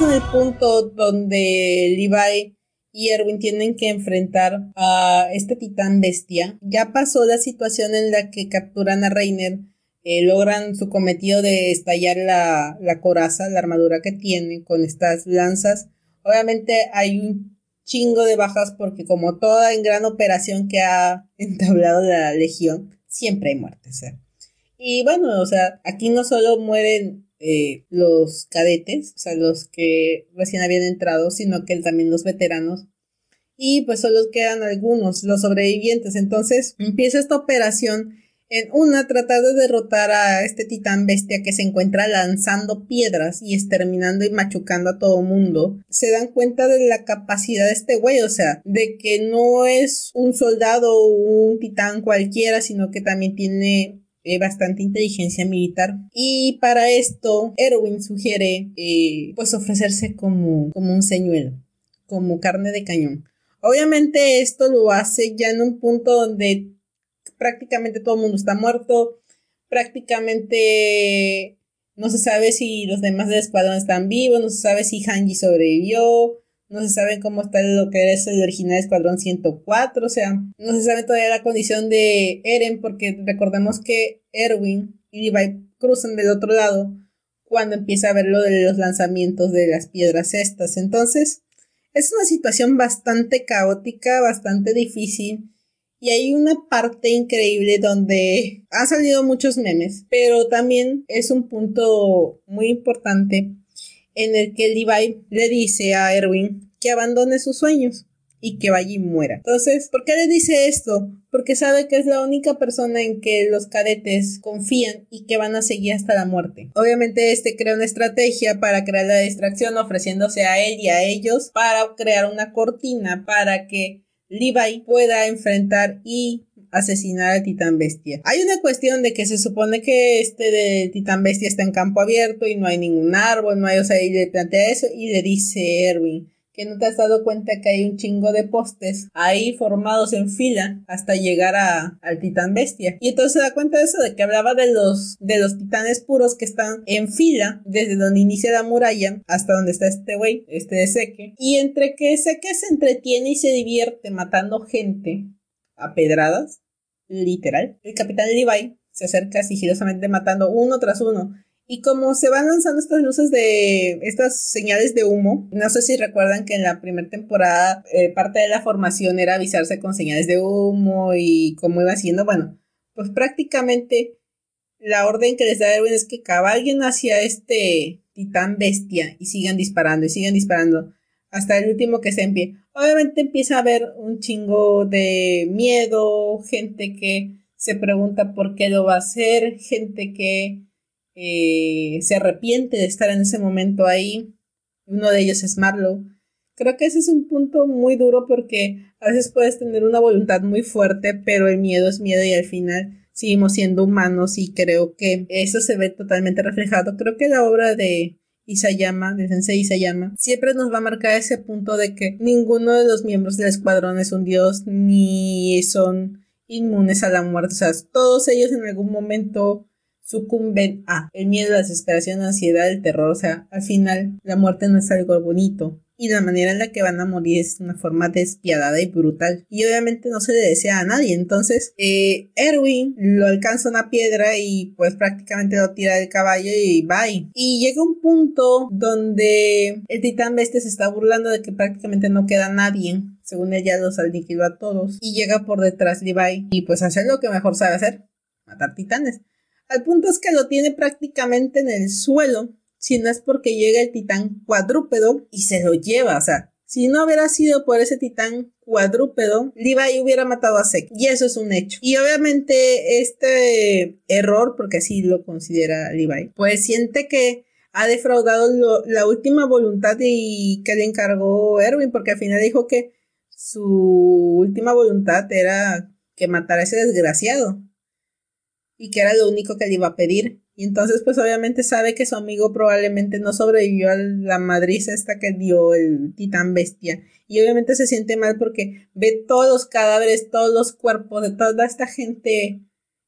En el punto donde Levi y Erwin tienen que enfrentar a este titán bestia. Ya pasó la situación en la que capturan a Reiner, eh, logran su cometido de estallar la, coraza, la armadura que tiene con estas lanzas. Obviamente hay un chingo de bajas porque como toda en gran operación que ha entablado la legión, siempre hay muertes. ¿eh? Y bueno, o sea, aquí no solo mueren eh, los cadetes, o sea, los que recién habían entrado, sino que también los veteranos. Y pues solo quedan algunos, los sobrevivientes. Entonces empieza esta operación en una, tratar de derrotar a este titán bestia que se encuentra lanzando piedras y exterminando y machucando a todo mundo. Se dan cuenta de la capacidad de este güey, o sea, de que no es un soldado o un titán cualquiera, sino que también tiene eh, bastante inteligencia militar. Y para esto, Erwin sugiere eh, pues ofrecerse como, como un señuelo, como carne de cañón. Obviamente esto lo hace ya en un punto donde prácticamente todo el mundo está muerto, prácticamente no se sabe si los demás del escuadrón están vivos, no se sabe si Hanji sobrevivió, no se sabe cómo está lo que es el original Escuadrón 104, o sea, no se sabe todavía la condición de Eren, porque recordemos que Erwin y Levi cruzan del otro lado cuando empieza a ver lo de los lanzamientos de las piedras estas. Entonces, es una situación bastante caótica, bastante difícil. Y hay una parte increíble donde han salido muchos memes, pero también es un punto muy importante en el que Levi le dice a Erwin que abandone sus sueños y que vaya y muera. Entonces, ¿por qué le dice esto? Porque sabe que es la única persona en que los cadetes confían y que van a seguir hasta la muerte. Obviamente este crea una estrategia para crear la distracción ofreciéndose a él y a ellos para crear una cortina para que Levi pueda enfrentar y asesinar al titán bestia. Hay una cuestión de que se supone que este de titán bestia está en campo abierto y no hay ningún árbol, no hay, o sea, y le plantea eso y le dice Erwin que no te has dado cuenta que hay un chingo de postes ahí formados en fila hasta llegar a, al titán bestia. Y entonces se da cuenta de eso, de que hablaba de los, de los titanes puros que están en fila desde donde inicia la muralla hasta donde está este güey, este de Seque. Y entre que Seque se entretiene y se divierte matando gente, a pedradas, literal. El capitán Levi se acerca sigilosamente matando uno tras uno. Y como se van lanzando estas luces de estas señales de humo, no sé si recuerdan que en la primera temporada eh, parte de la formación era avisarse con señales de humo y cómo iba haciendo. Bueno, pues prácticamente la orden que les da Erwin es que cabalguen hacia este titán bestia y sigan disparando y sigan disparando hasta el último que se en pie. Obviamente empieza a haber un chingo de miedo, gente que se pregunta por qué lo va a hacer, gente que eh, se arrepiente de estar en ese momento ahí. Uno de ellos es Marlowe. Creo que ese es un punto muy duro porque a veces puedes tener una voluntad muy fuerte, pero el miedo es miedo y al final seguimos siendo humanos y creo que eso se ve totalmente reflejado. Creo que la obra de Isayama, de Sensei Isayama, siempre nos va a marcar ese punto de que ninguno de los miembros del escuadrón es un dios ni son inmunes a la muerte. O sea, todos ellos en algún momento sucumben a el miedo, la desesperación, la ansiedad, el terror. O sea, al final la muerte no es algo bonito y la manera en la que van a morir es una forma despiadada y brutal. Y obviamente no se le desea a nadie. Entonces, eh, Erwin lo alcanza una piedra y pues prácticamente lo tira del caballo y bye. Y llega un punto donde el titán bestia se está burlando de que prácticamente no queda nadie. Según ella los aniquiló a todos. Y llega por detrás Levi y pues hace lo que mejor sabe hacer. Matar titanes. Al punto es que lo tiene prácticamente en el suelo si no es porque llega el titán cuadrúpedo y se lo lleva, o sea, si no hubiera sido por ese titán cuadrúpedo, Levi hubiera matado a Sek. Y eso es un hecho. Y obviamente este error, porque así lo considera Levi, pues siente que ha defraudado la última voluntad y que le encargó Erwin, porque al final dijo que su última voluntad era que matara a ese desgraciado. Y que era lo único que le iba a pedir. Y entonces, pues obviamente sabe que su amigo probablemente no sobrevivió a la madriza esta que dio el titán bestia. Y obviamente se siente mal porque ve todos los cadáveres, todos los cuerpos de toda esta gente,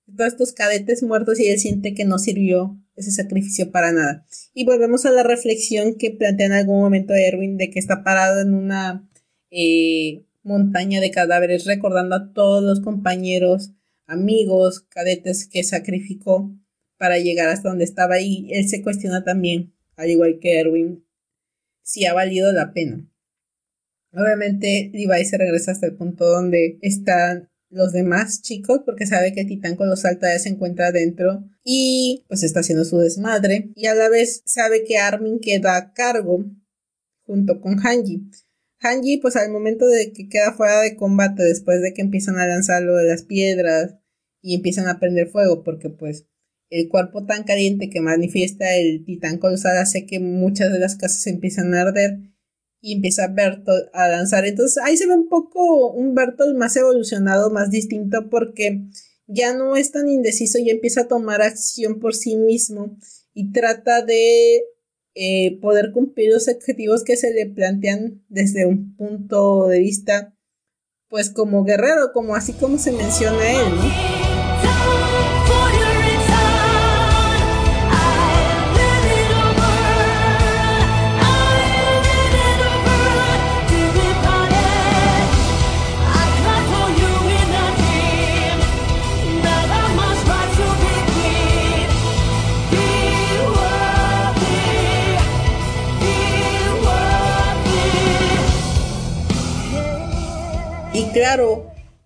de todos estos cadetes muertos y él siente que no sirvió ese sacrificio para nada. Y volvemos a la reflexión que plantea en algún momento Erwin de que está parado en una eh, montaña de cadáveres recordando a todos los compañeros, amigos, cadetes que sacrificó para llegar hasta donde estaba y él se cuestiona también, al igual que Erwin, si ha valido la pena. Obviamente Levi se regresa hasta el punto donde están los demás chicos porque sabe que el titán colosal todavía se encuentra adentro y pues está haciendo su desmadre y a la vez sabe que Armin queda a cargo junto con Hanji. Hanji pues al momento de que queda fuera de combate después de que empiezan a lanzarlo de las piedras y empiezan a prender fuego porque pues el cuerpo tan caliente que manifiesta el titán colosal hace que muchas de las casas empiezan a arder y empieza Bertolt a lanzar. Entonces ahí se ve un poco un Bertolt más evolucionado, más distinto porque ya no es tan indeciso, ya empieza a tomar acción por sí mismo y trata de eh, poder cumplir los objetivos que se le plantean desde un punto de vista pues como guerrero, como así como se menciona él, ¿no?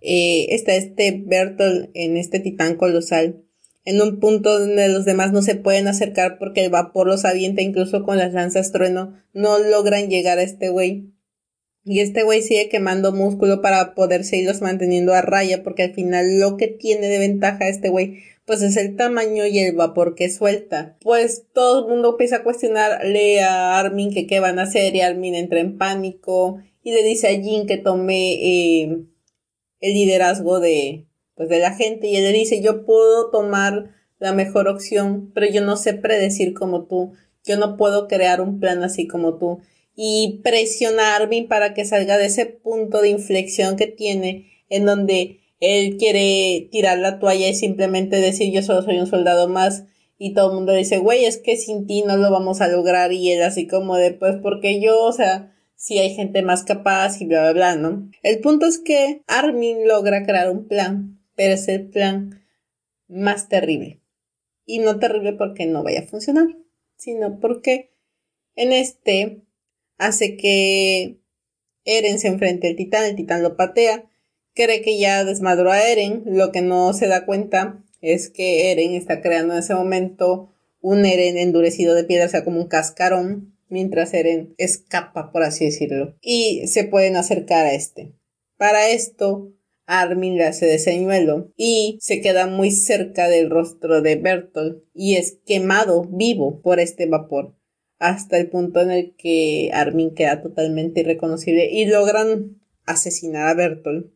Eh, está este Bertolt en este titán colosal, en un punto donde los demás no se pueden acercar porque el vapor los avienta, incluso con las lanzas trueno, no logran llegar a este güey. Y este güey sigue quemando músculo para poder seguirlos manteniendo a raya, porque al final lo que tiene de ventaja este güey, pues es el tamaño y el vapor que suelta. Pues todo el mundo empieza a cuestionarle a Armin que qué van a hacer y Armin entra en pánico y le dice a Jin que tome eh, el liderazgo de, pues, de la gente. Y él le dice yo puedo tomar la mejor opción, pero yo no sé predecir como tú, yo no puedo crear un plan así como tú y presionarme para que salga de ese punto de inflexión que tiene en donde él quiere tirar la toalla y simplemente decir yo solo soy un soldado más y todo el mundo dice, güey, es que sin ti no lo vamos a lograr y él así como de, pues porque yo, o sea, si hay gente más capaz y bla, bla, bla, ¿no? El punto es que Armin logra crear un plan, pero es el plan más terrible. Y no terrible porque no vaya a funcionar, sino porque en este hace que Eren se enfrente al titán, el titán lo patea, cree que ya desmadró a Eren, lo que no se da cuenta es que Eren está creando en ese momento un Eren endurecido de piedra, o sea, como un cascarón, mientras Eren escapa, por así decirlo, y se pueden acercar a este. Para esto, Armin le hace de señuelo y se queda muy cerca del rostro de Bertolt y es quemado vivo por este vapor hasta el punto en el que Armin queda totalmente irreconocible y logran asesinar a Bertolt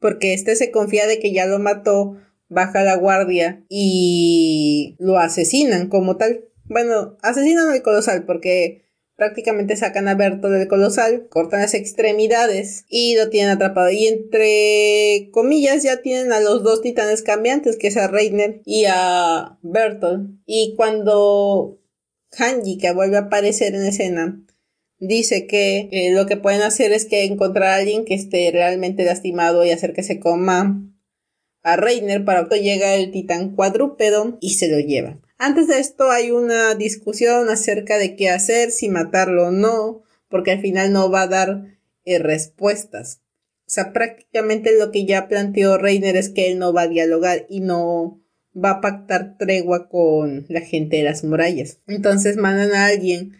porque este se confía de que ya lo mató, baja la guardia y lo asesinan como tal. Bueno, asesinan al colosal porque prácticamente sacan a Berto del colosal, cortan las extremidades y lo tienen atrapado. Y entre comillas ya tienen a los dos titanes cambiantes, que es a Reiner y a Bertolt. Y cuando Hanji, que vuelve a aparecer en escena, dice que eh, lo que pueden hacer es que encontrar a alguien que esté realmente lastimado y hacer que se coma a Reiner para que llega el titán cuadrúpedo y se lo lleva. Antes de esto hay una discusión acerca de qué hacer, si matarlo o no, porque al final no va a dar eh, respuestas. O sea, prácticamente lo que ya planteó Reiner es que él no va a dialogar y no va a pactar tregua con la gente de las murallas. Entonces mandan a alguien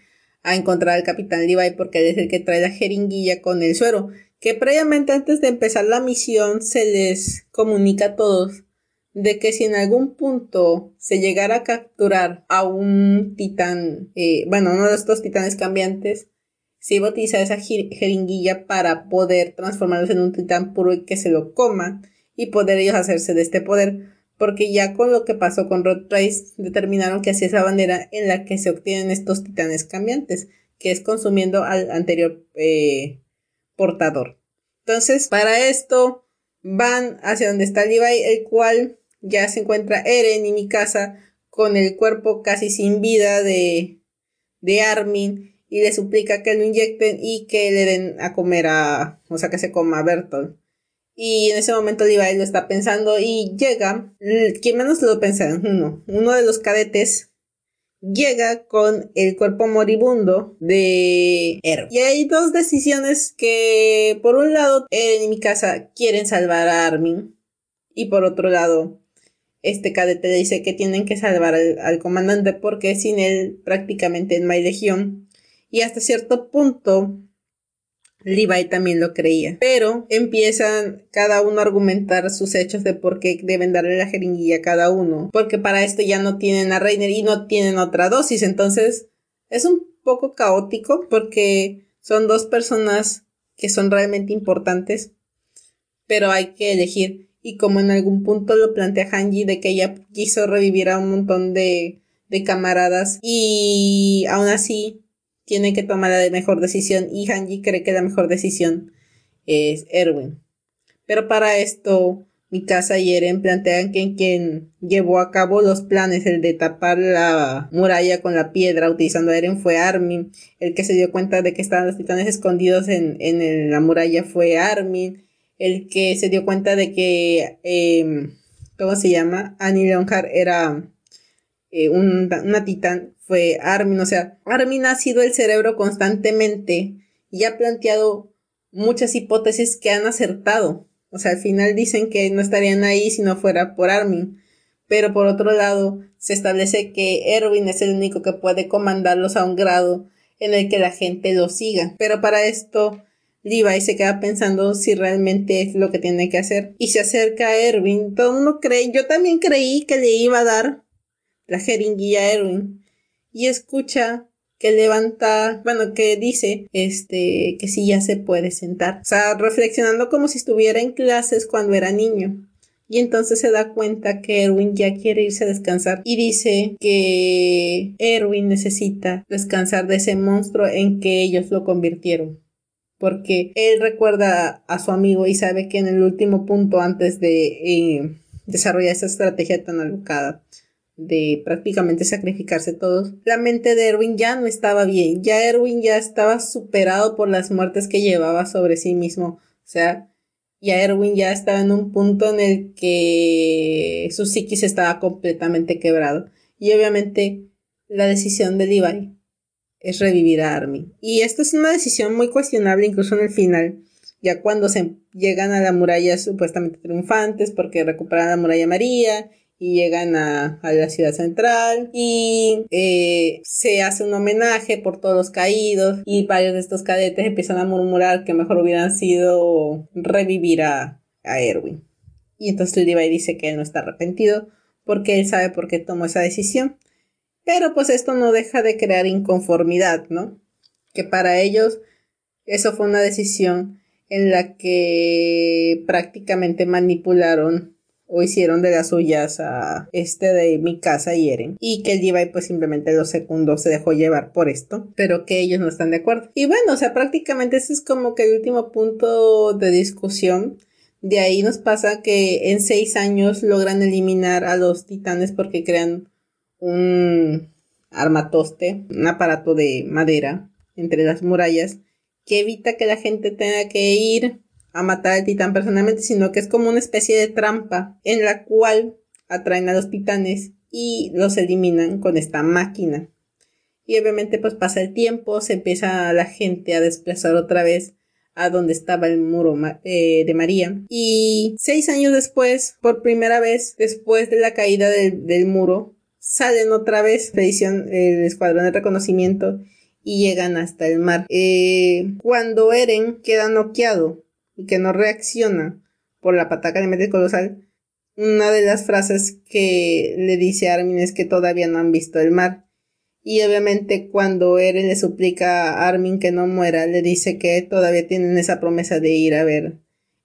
a encontrar al capitán Levi porque él es el que trae la jeringuilla con el suero, que previamente antes de empezar la misión se les comunica a todos de que si en algún punto se llegara a capturar a un titán, eh, bueno, uno de estos titanes cambiantes, se iba a utilizar esa jeringuilla para poder transformarlos en un titán puro y que se lo coma y poder ellos hacerse de este poder porque ya con lo que pasó con Rod Trace determinaron que así es la bandera en la que se obtienen estos titanes cambiantes, que es consumiendo al anterior eh, portador. Entonces, para esto van hacia donde está Levi, el cual ya se encuentra Eren y mi casa con el cuerpo casi sin vida de, de Armin y le suplica que lo inyecten y que le den a comer a, o sea, que se coma a Bertolt. Y en ese momento Levi lo está pensando y llega, quien menos lo pensa, uno, uno de los cadetes llega con el cuerpo moribundo de Eren. Y hay dos decisiones que, por un lado, Eren y mi casa quieren salvar a Armin. Y por otro lado, este cadete le dice que tienen que salvar al, al comandante porque sin él prácticamente no hay legión. Y hasta cierto punto, Levi también lo creía. Pero empiezan cada uno a argumentar sus hechos de por qué deben darle la jeringuilla a cada uno. Porque para esto ya no tienen a Reiner y no tienen otra dosis. Entonces es un poco caótico porque son dos personas que son realmente importantes. Pero hay que elegir. Y como en algún punto lo plantea Hanji de que ella quiso revivir a un montón de, de camaradas. Y aún así tiene que tomar la mejor decisión y Hanji cree que la mejor decisión es Erwin. Pero para esto, Mikasa y Eren plantean que quien llevó a cabo los planes, el de tapar la muralla con la piedra utilizando a Eren fue Armin, el que se dio cuenta de que estaban los titanes escondidos en, la muralla fue Armin, el que se dio cuenta de que, em, ¿cómo se llama? Annie Leonhardt era eh, una titán fue Armin. O sea, Armin ha sido el cerebro constantemente y ha planteado muchas hipótesis que han acertado. O sea, al final dicen que no estarían ahí si no fuera por Armin. Pero por otro lado, se establece que Erwin es el único que puede comandarlos a un grado en el que la gente lo siga. Pero para esto, Levi se queda pensando si realmente es lo que tiene que hacer. Y se acerca a Erwin. Todo el mundo cree, yo también creí que le iba a dar la jeringuilla a Erwin y escucha que levanta, bueno, que dice, este, que sí ya se puede sentar. O sea, reflexionando como si estuviera en clases cuando era niño. Y entonces se da cuenta que Erwin ya quiere irse a descansar y dice que Erwin necesita descansar de ese monstruo en que ellos lo convirtieron. Porque él recuerda a su amigo y sabe que en el último punto antes de eh, desarrollar esa estrategia tan alocada, de prácticamente sacrificarse todos, la mente de Erwin ya no estaba bien, ya Erwin ya estaba superado por las muertes que llevaba sobre sí mismo, o sea, ya Erwin ya estaba en un punto en el que su psiquis estaba completamente quebrado y obviamente la decisión de Levi es revivir a Armin y esta es una decisión muy cuestionable incluso en el final ya cuando se llegan a la muralla supuestamente triunfantes porque recuperan la muralla María y llegan a, la ciudad central y eh, se hace un homenaje por todos los caídos y varios de estos cadetes empiezan a murmurar que mejor hubieran sido revivir a, a Erwin. Y entonces Levi dice que él no está arrepentido porque él sabe por qué tomó esa decisión. Pero pues esto no deja de crear inconformidad, ¿no? Que para ellos eso fue una decisión en la que prácticamente manipularon o hicieron de las suyas a este de mi casa y Eren y que el Levi pues simplemente lo secundó, se dejó llevar por esto, pero que ellos no están de acuerdo. Y bueno, o sea, prácticamente ese es como que el último punto de discusión. De ahí nos pasa que en seis años logran eliminar a los titanes porque crean un armatoste, un aparato de madera entre las murallas que evita que la gente tenga que ir a matar al titán personalmente, sino que es como una especie de trampa en la cual atraen a los titanes y los eliminan con esta máquina. Y obviamente pues pasa el tiempo, se empieza la gente a desplazar otra vez a donde estaba el muro eh, de María. Y seis años después, por primera vez, después de la caída del, muro, salen otra vez expedición, el escuadrón de reconocimiento y llegan hasta el mar. Eh, cuando Eren queda noqueado y que no reacciona por la pataca de Metal Colosal, una de las frases que le dice Armin es que todavía no han visto el mar. Y obviamente cuando Eren le suplica a Armin que no muera, le dice que todavía tienen esa promesa de ir a ver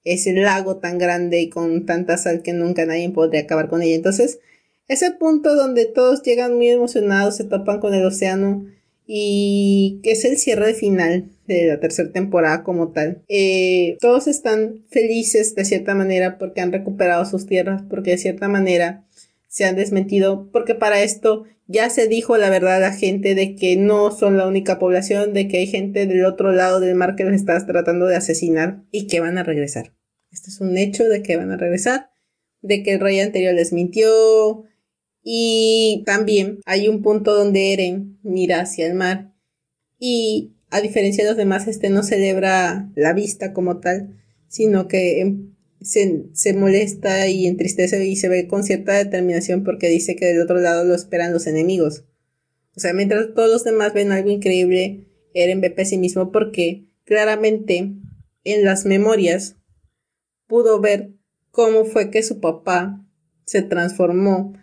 ese lago tan grande y con tanta sal que nunca nadie podría acabar con ella. Entonces, ese punto donde todos llegan muy emocionados, se topan con el océano y que es el cierre final de la tercera temporada como tal. Eh, todos están felices de cierta manera porque han recuperado sus tierras, porque de cierta manera se han desmentido, porque para esto ya se dijo la verdad a la gente de que no son la única población, de que hay gente del otro lado del mar que los está tratando de asesinar y que van a regresar. Este es un hecho de que van a regresar, de que el rey anterior les mintió, y también hay un punto donde Eren mira hacia el mar y a diferencia de los demás, este no celebra la vista como tal, sino que em, se, se, molesta y entristece y se ve con cierta determinación porque dice que del otro lado lo esperan los enemigos. O sea, mientras todos los demás ven algo increíble, Eren ve pesimismo porque claramente en las memorias pudo ver cómo fue que su papá se transformó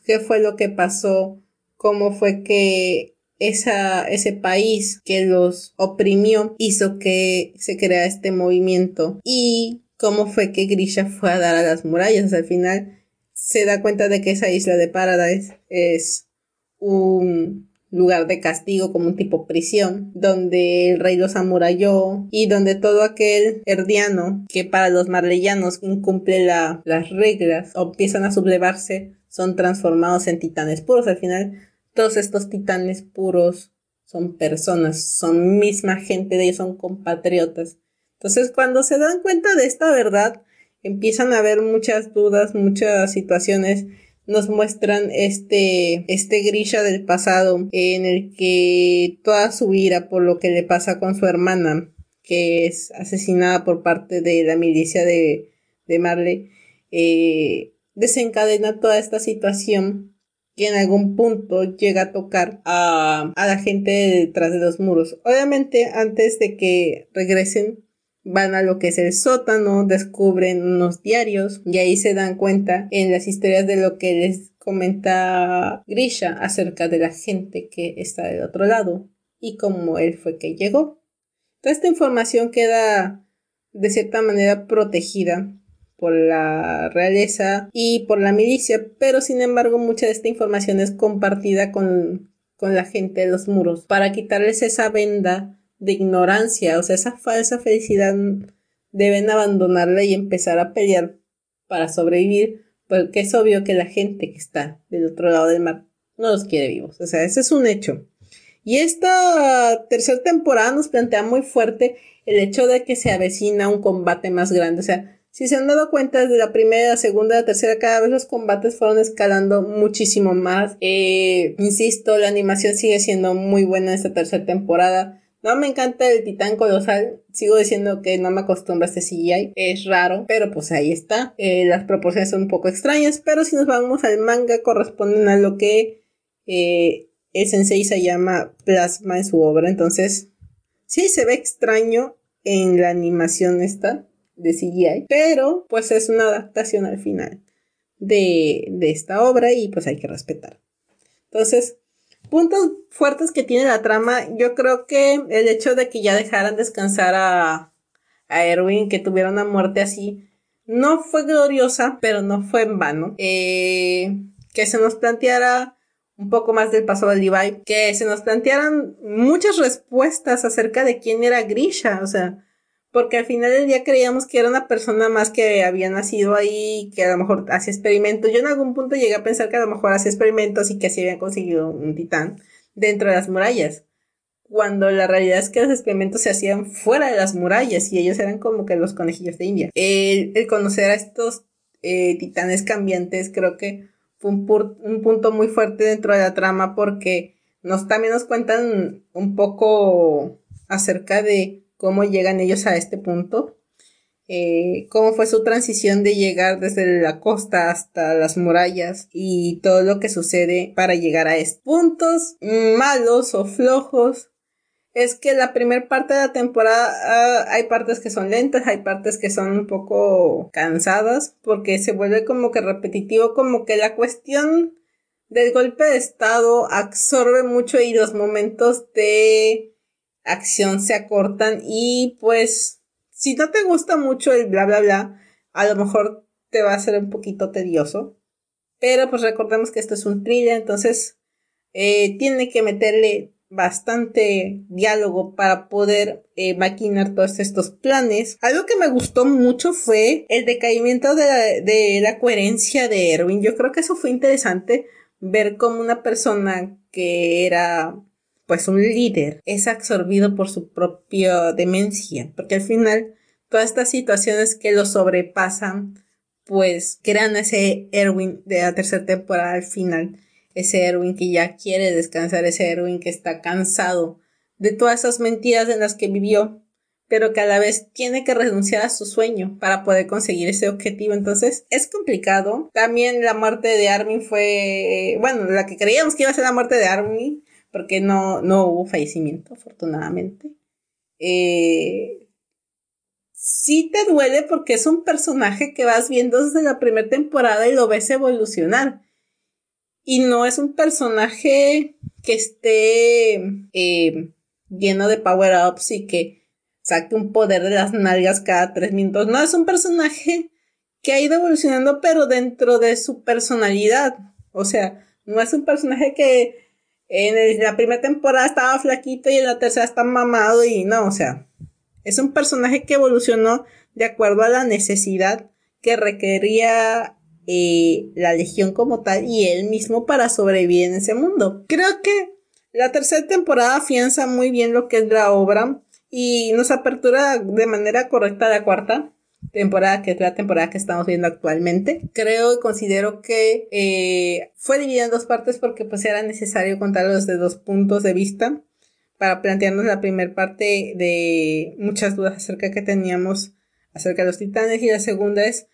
qué fue lo que pasó, cómo fue que esa, ese país que los oprimió hizo que se crea este movimiento y cómo fue que Grisha fue a dar a las murallas. al final se da cuenta de que esa isla de Paradise es un lugar de castigo como un tipo prisión, donde el rey los amuralló y donde todo aquel herdiano que para los marleyanos incumple las reglas empiezan a sublevarse son transformados en titanes puros. Al final, todos estos titanes puros son personas, son misma gente de ellos, son compatriotas. Entonces, cuando se dan cuenta de esta verdad, empiezan a haber muchas dudas, muchas situaciones. Nos muestran este, este grilla del pasado en el que toda su ira por lo que le pasa con su hermana, que es asesinada por parte de la milicia de, de Marley, eh, desencadena toda esta situación que en algún punto llega a tocar a, la gente detrás de los muros. Obviamente, antes de que regresen, van a lo que es el sótano, descubren unos diarios y ahí se dan cuenta en las historias de lo que les comenta Grisha acerca de la gente que está del otro lado y cómo él fue que llegó. Toda esta información queda de cierta manera protegida por la realeza y por la milicia, pero sin embargo mucha de esta información es compartida con, con la gente de los muros para quitarles esa venda de ignorancia, o sea, esa falsa felicidad deben abandonarla y empezar a pelear para sobrevivir, porque es obvio que la gente que está del otro lado del mar no los quiere vivos, o sea, ese es un hecho. Y esta tercera temporada nos plantea muy fuerte el hecho de que se avecina un combate más grande, o sea, si se han dado cuenta, desde la primera, la segunda, la tercera, cada vez los combates fueron escalando muchísimo más. Eh, insisto, la animación sigue siendo muy buena en esta tercera temporada. No me encanta el titán colosal. Sigo diciendo que no me acostumbro a este CGI. Es raro, pero pues ahí está. Eh, las proporciones son un poco extrañas, pero si nos vamos al manga, corresponden a lo que eh, el sensei se llama plasma en su obra. Entonces, sí se ve extraño en la animación esta de CGI, pero pues es una adaptación al final de, de esta obra y pues hay que respetar. Entonces, puntos fuertes que tiene la trama, yo creo que el hecho de que ya dejaran descansar a, a Erwin, que tuviera una muerte así, no fue gloriosa, pero no fue en vano. Eh, que se nos planteara un poco más del paso del Levi, que se nos plantearan muchas respuestas acerca de quién era Grisha, o sea, porque al final del día creíamos que era una persona más que había nacido ahí, que a lo mejor hacía experimentos. Yo en algún punto llegué a pensar que a lo mejor hacía experimentos y que así habían conseguido un titán dentro de las murallas. cuando la realidad es que los experimentos se hacían fuera de las murallas y ellos eran como que los conejillos de India. El, conocer a estos eh, titanes cambiantes creo que fue un, un, punto muy fuerte dentro de la trama porque nos también nos cuentan un poco acerca de cómo llegan ellos a este punto eh, cómo fue su transición de llegar desde la costa hasta las murallas y todo lo que sucede para llegar a estos puntos malos o flojos. Es que la primera parte de la temporada ah, hay partes que son lentas, hay partes que son un poco cansadas porque se vuelve como que repetitivo, como que la cuestión del golpe de estado absorbe mucho y los momentos de acción se acortan y pues si no te gusta mucho el bla bla bla, a lo mejor te va a ser un poquito tedioso. Pero pues recordemos que esto es un thriller, entonces eh, tiene que meterle bastante diálogo para poder eh, maquinar todos estos planes. Algo que me gustó mucho fue el decaimiento de la, coherencia de Erwin. Yo creo que eso fue interesante ver cómo una persona que era pues un líder es absorbido por su propia demencia, porque al final todas estas situaciones que lo sobrepasan, pues crean ese Erwin de la tercera temporada al final, ese Erwin que ya quiere descansar, ese Erwin que está cansado de todas esas mentiras en las que vivió, pero que a la vez tiene que renunciar a su sueño para poder conseguir ese objetivo. Entonces es complicado. También la muerte de Armin fue, bueno, la que creíamos que iba a ser la muerte de Armin, porque no, no hubo fallecimiento, afortunadamente. Eh, sí te duele porque es un personaje que vas viendo desde la primera temporada y lo ves evolucionar. Y no es un personaje que esté eh, lleno de power-ups y que saque un poder de las nalgas cada tres minutos. No, es un personaje que ha ido evolucionando, pero dentro de su personalidad. O sea, no es un personaje que en la primera temporada estaba flaquito y en la tercera está mamado y no, o sea, es un personaje que evolucionó de acuerdo a la necesidad que requería eh, la legión como tal y él mismo para sobrevivir en ese mundo. Creo que la tercera temporada afianza muy bien lo que es la obra y nos apertura de manera correcta la cuarta temporada, que es la temporada que estamos viendo actualmente. Creo y considero que eh, fue dividida en dos partes porque pues era necesario contarlos de dos puntos de vista para plantearnos la primera parte de muchas dudas acerca que teníamos acerca de los titanes y la segunda es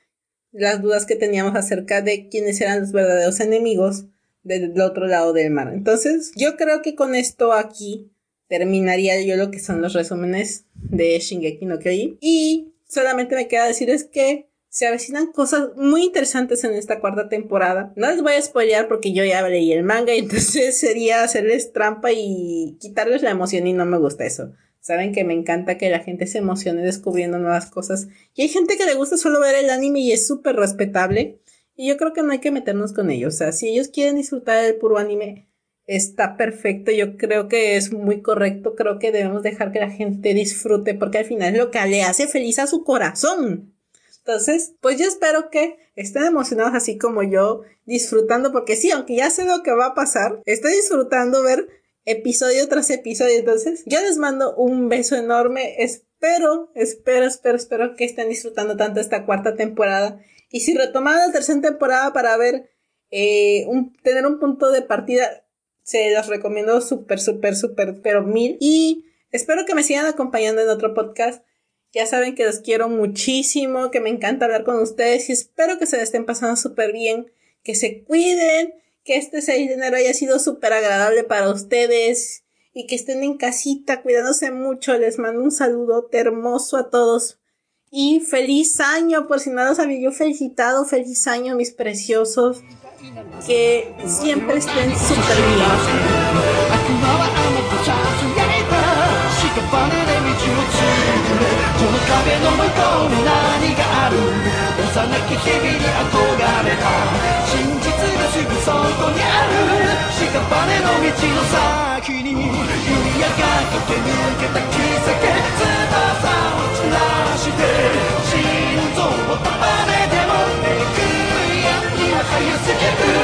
las dudas que teníamos acerca de quiénes eran los verdaderos enemigos del otro lado del mar. Entonces, yo creo que con esto aquí terminaría yo lo que son los resúmenes de Shingeki no Kyojin y solamente me queda decirles que se avecinan cosas muy interesantes en esta cuarta temporada. No les voy a spoilear porque yo ya leí el manga y entonces sería hacerles trampa y quitarles la emoción y no me gusta eso. Saben que me encanta que la gente se emocione descubriendo nuevas cosas. Y hay gente que le gusta solo ver el anime y es súper respetable. Y yo creo que no hay que meternos con ellos. O sea, si ellos quieren disfrutar del puro anime, está perfecto. Yo creo que es muy correcto. Creo que debemos dejar que la gente disfrute porque al final es lo que le hace feliz a su corazón. Entonces, pues yo espero que estén emocionados así como yo, disfrutando, porque sí, aunque ya sé lo que va a pasar, estoy disfrutando ver episodio tras episodio. Entonces, yo les mando un beso enorme. Espero, espero, espero, espero que estén disfrutando tanto esta cuarta temporada. Y si retoman la tercera temporada para ver, eh, un, tener un punto de partida se los recomiendo súper, súper, súper, pero mil. Y espero que me sigan acompañando en otro podcast. Ya saben que los quiero muchísimo, que me encanta hablar con ustedes y espero que se les estén pasando súper bien, que se cuiden, que este 6 de enero haya sido súper agradable para ustedes y que estén en casita cuidándose mucho. Les mando un saludo hermoso a todos. Y feliz año, por si no los había yo felicitado, feliz año mis preciosos que siempre estén súper bien. この壁の向こうに何がある幼き日々に憧れた真実がすぐそこにある屍の道の先に弓矢が駆け抜けた奇跡翼を散らして 心臓を束ねてもねく悔やみは早すぎる。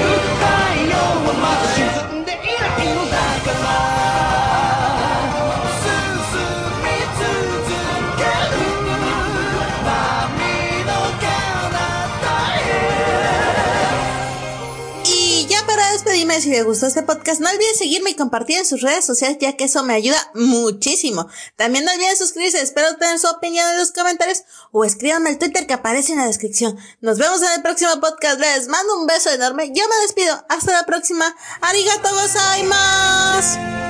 Si les gustó este podcast. No olviden seguirme y compartir en sus redes sociales ya que eso me ayuda muchísimo. También no olviden suscribirse. Espero tener su opinión en los comentarios o escríbanme el Twitter que aparece en la descripción. Nos vemos en el próximo podcast. Les mando un beso enorme. Yo me despido. Hasta la próxima. Arigato gozaimasu.